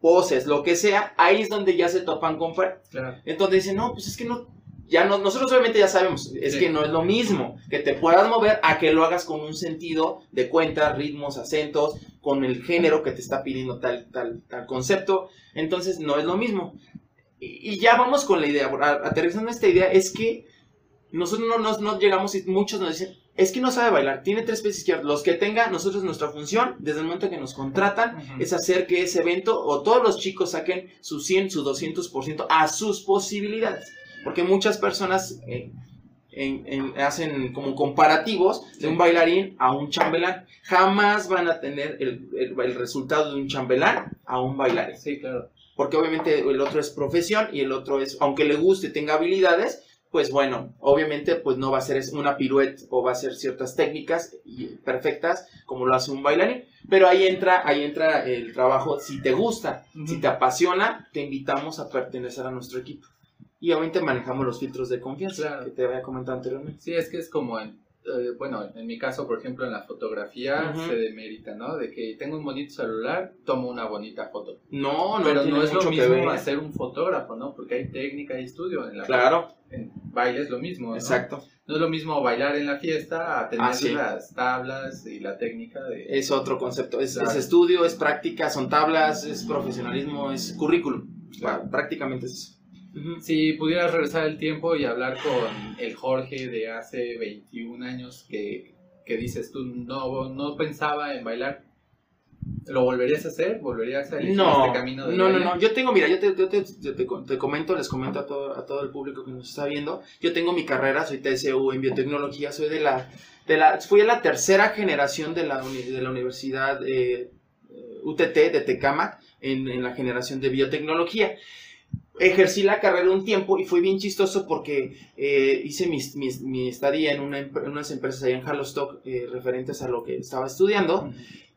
poses, lo que sea, ahí es donde ya se topan con Entonces dicen, no, pues es que no, ya no, nosotros obviamente ya sabemos, es que no es lo mismo que te puedas mover a que lo hagas con un sentido de cuentas, ritmos, acentos, con el género que te está pidiendo tal, tal, tal concepto. Entonces no es lo mismo. Y, ya vamos con la idea, aterrizando esta idea, es que nosotros no, nos no llegamos y muchos nos dicen, es que no sabe bailar, tiene tres pies izquierdos. Los que tenga, nosotros nuestra función, desde el momento que nos contratan, es hacer que ese evento o todos los chicos saquen su 100, su 200% a sus posibilidades. Porque muchas personas eh, hacen como comparativos de un bailarín a un chambelán. Jamás van a tener el, el, resultado de un chambelán a un bailarín. Sí, claro. Porque obviamente el otro es profesión y el otro es, aunque le guste, tenga habilidades, pues bueno, obviamente pues no va a ser una pirueta o va a ser ciertas técnicas perfectas como lo hace un bailarín, pero ahí entra, ahí entra el trabajo, si te gusta, si te apasiona, te invitamos a pertenecer a nuestro equipo. Y obviamente manejamos los filtros de confianza que te había comentado anteriormente. Sí, es que es como en eh, bueno, en mi caso, por ejemplo, en la fotografía se demerita, ¿no? De que tengo un bonito celular, tomo una bonita foto. No, no, pero no es lo mismo hacer un fotógrafo, ¿no? Porque hay técnica y estudio en la Claro. En baile es lo mismo, ¿no? Exacto. No es lo mismo bailar en la fiesta a tener ah, las tablas y la técnica de... Es otro concepto, es, estudio, es práctica, son tablas, es profesionalismo, es currículum. Prácticamente es eso. Si pudieras regresar el tiempo y hablar con el Jorge de hace 21 años que, dices tú no, no pensaba en bailar, ¿lo volverías a hacer? ¿Volverías a elegir no, este camino de No, no, no. Yo tengo, mira, yo te, te, comento, les comento a todo, a todo el público que nos está viendo. Yo tengo mi carrera, soy TSU en biotecnología, soy de la, de la fui a la tercera generación de la, de la Universidad eh, UTT de Tecama en, en la generación de biotecnología ejercí la carrera un tiempo y fue bien chistoso porque eh, hice mi, estadía en, unas empresas allá en Halostock eh, referentes a lo que estaba estudiando.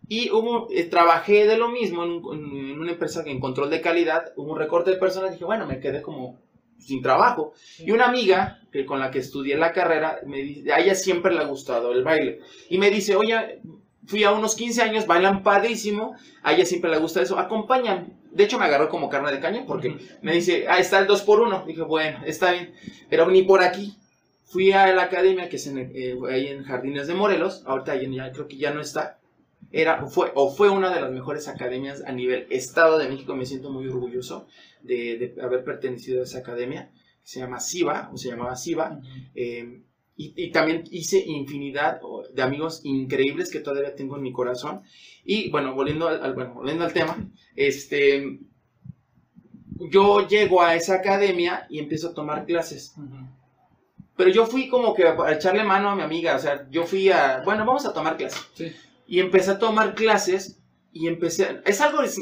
Y hubo, eh, trabajé de lo mismo en, una empresa que en control de calidad, hubo un recorte de personas, dije, bueno, me quedé como sin trabajo. Y una amiga que, con la que estudié la carrera, me dice, a ella siempre le ha gustado el baile. Y me dice, oye, fui a unos 15 años, bailan padrísimo, a ella siempre le gusta eso, acompáñame. De hecho, me agarró como carne de caña porque me dice, ah, está el 2 por 1 Dije, bueno, está bien, pero ni por aquí. Fui a la academia que es en, eh, ahí en Jardines de Morelos, ahorita ya, creo que ya no está. Era, fue, o fue una de las mejores academias a nivel Estado de México, me siento muy orgulloso de, haber pertenecido a esa academia, se llama SIVA, o se llamaba SIVA. Y, también hice infinidad de amigos increíbles que todavía tengo en mi corazón. Y bueno, volviendo al, bueno, volviendo al tema, este, yo llego a esa academia y empiezo a tomar clases. Pero yo fui como que a echarle mano a mi amiga, o sea, yo fui a, bueno, vamos a tomar clases. Y empecé a tomar clases y empecé, es algo es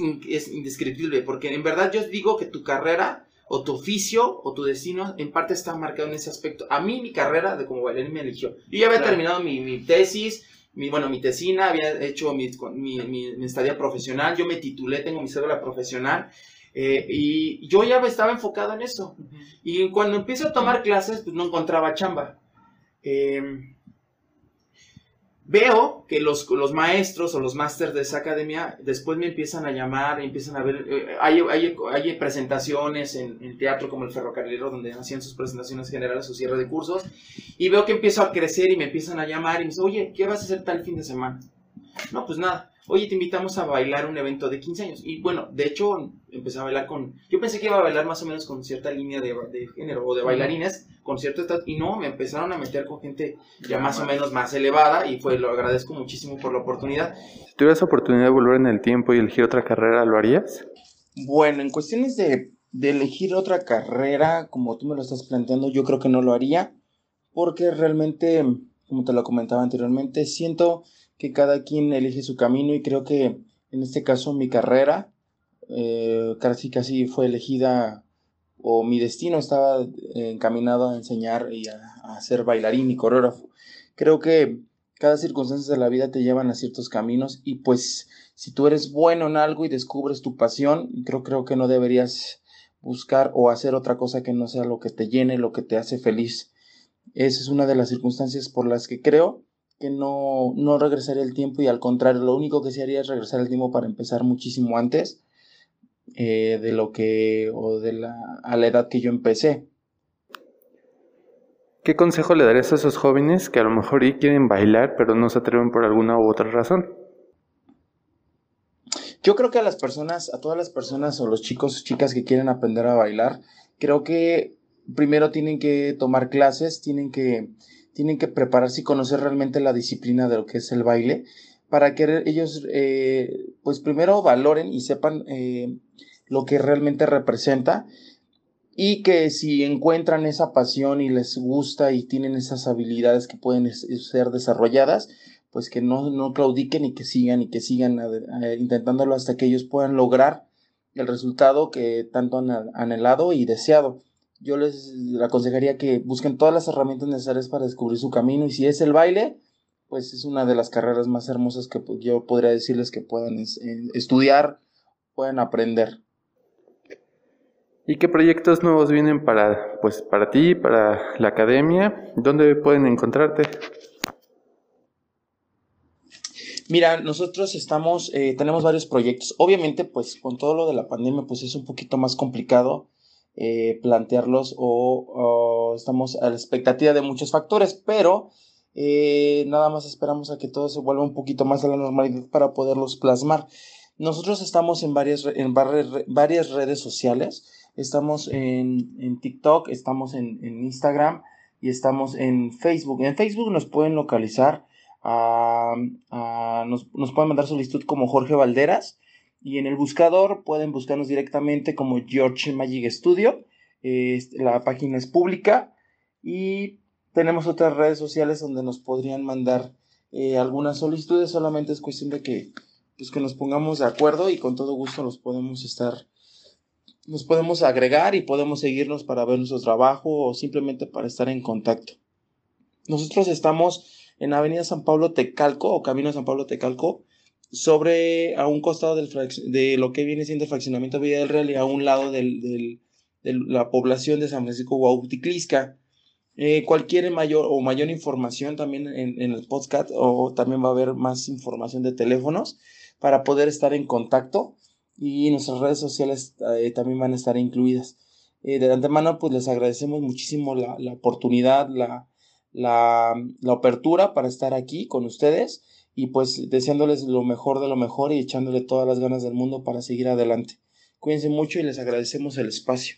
indescriptible, porque en verdad yo digo que tu carrera o tu oficio o tu destino en parte está marcado en ese aspecto. A mí mi carrera de como bailarín me eligió. Yo ya había terminado mi, tesis, mi, bueno, mi tesina, había hecho mi, mi, estadía profesional, yo me titulé, tengo mi cédula profesional. Eh, y yo ya estaba enfocado en eso. Y cuando empiezo a tomar clases, pues no encontraba chamba. Eh, veo que los, los maestros o los másters de esa academia después me empiezan a llamar, empiezan a ver, eh, hay, hay, hay, presentaciones en, el teatro como el Ferrocarrilero donde hacían sus presentaciones generales, su cierre de cursos, y veo que empiezo a crecer y me empiezan a llamar y me dicen, oye, ¿qué vas a hacer tal fin de semana? No, pues nada oye, te invitamos a bailar un evento de 15 años. Y bueno, de hecho, empecé a bailar con, yo pensé que iba a bailar más o menos con cierta línea de, de género o de bailarines, con cierto estado, y no, me empezaron a meter con gente ya más o menos más elevada y pues lo agradezco muchísimo por la oportunidad. Si tuvieras oportunidad de volver en el tiempo y elegir otra carrera, ¿lo harías? Bueno, en cuestiones de, de elegir otra carrera, como tú me lo estás planteando, yo creo que no lo haría, porque realmente, como te lo comentaba anteriormente, siento que cada quien elige su camino y creo que en este caso mi carrera eh, casi casi fue elegida o mi destino estaba encaminado a enseñar y a, ser bailarín y coreógrafo. Creo que cada circunstancia de la vida te llevan a ciertos caminos y pues si tú eres bueno en algo y descubres tu pasión, creo, creo que no deberías buscar o hacer otra cosa que no sea lo que te llene, lo que te hace feliz. Esa es una de las circunstancias por las que creo que no, no regresaría el tiempo y al contrario, lo único que se haría es regresar el tiempo para empezar muchísimo antes eh, de lo que, o de la, a la edad que yo empecé. ¿Qué consejo le darías a esos jóvenes que a lo mejor quieren bailar pero no se atreven por alguna u otra razón? Yo creo que a las personas, a todas las personas o los chicos, chicas que quieren aprender a bailar, creo que primero tienen que tomar clases, tienen que tienen que prepararse y conocer realmente la disciplina de lo que es el baile para que ellos eh, pues primero valoren y sepan eh, lo que realmente representa y que si encuentran esa pasión y les gusta y tienen esas habilidades que pueden ser desarrolladas, pues que no, no claudiquen y que sigan y que sigan eh, intentándolo hasta que ellos puedan lograr el resultado que tanto han anhelado y deseado. yo les aconsejaría que busquen todas las herramientas necesarias para descubrir su camino y si es el baile, pues es una de las carreras más hermosas que yo podría decirles que puedan estudiar, pueden aprender. ¿Y qué proyectos nuevos vienen para, pues, para ti, para la academia? ¿Dónde pueden encontrarte? Mira, nosotros estamos, eh, tenemos varios proyectos. Obviamente, pues con todo lo de la pandemia, pues es un poquito más complicado eh, plantearlos o, estamos a la expectativa de muchos factores, pero eh, nada más esperamos a que todo se vuelva un poquito más a la normalidad para poderlos plasmar. Nosotros estamos en varias, en varias redes sociales, estamos en, en TikTok, estamos en, en, Instagram y estamos en Facebook. En Facebook nos pueden localizar, nos, nos pueden mandar solicitud como Jorge Valderas y en el buscador pueden buscarnos directamente como George Magic Studio. la página es pública y tenemos otras redes sociales donde nos podrían mandar eh, algunas solicitudes. Solamente es cuestión de que, pues, que nos pongamos de acuerdo y con todo gusto los podemos estar, nos podemos agregar y podemos seguirnos para ver nuestro trabajo o simplemente para estar en contacto. Nosotros estamos en Avenida San Pablo Tecalco o Camino San Pablo Tecalco sobre a un costado del de lo que viene siendo el fraccionamiento Villa del Real y a un lado del, del, de la población de San Francisco Guauticlisca. Eh, cualquier mayor o mayor información también en, el podcast o también va a haber más información de teléfonos para poder estar en contacto y nuestras redes sociales eh, también van a estar incluidas. Eh, de antemano pues les agradecemos muchísimo la, la oportunidad, la, la, la apertura para estar aquí con ustedes y pues deseándoles lo mejor de lo mejor y echándole todas las ganas del mundo para seguir adelante. Cuídense mucho y les agradecemos el espacio.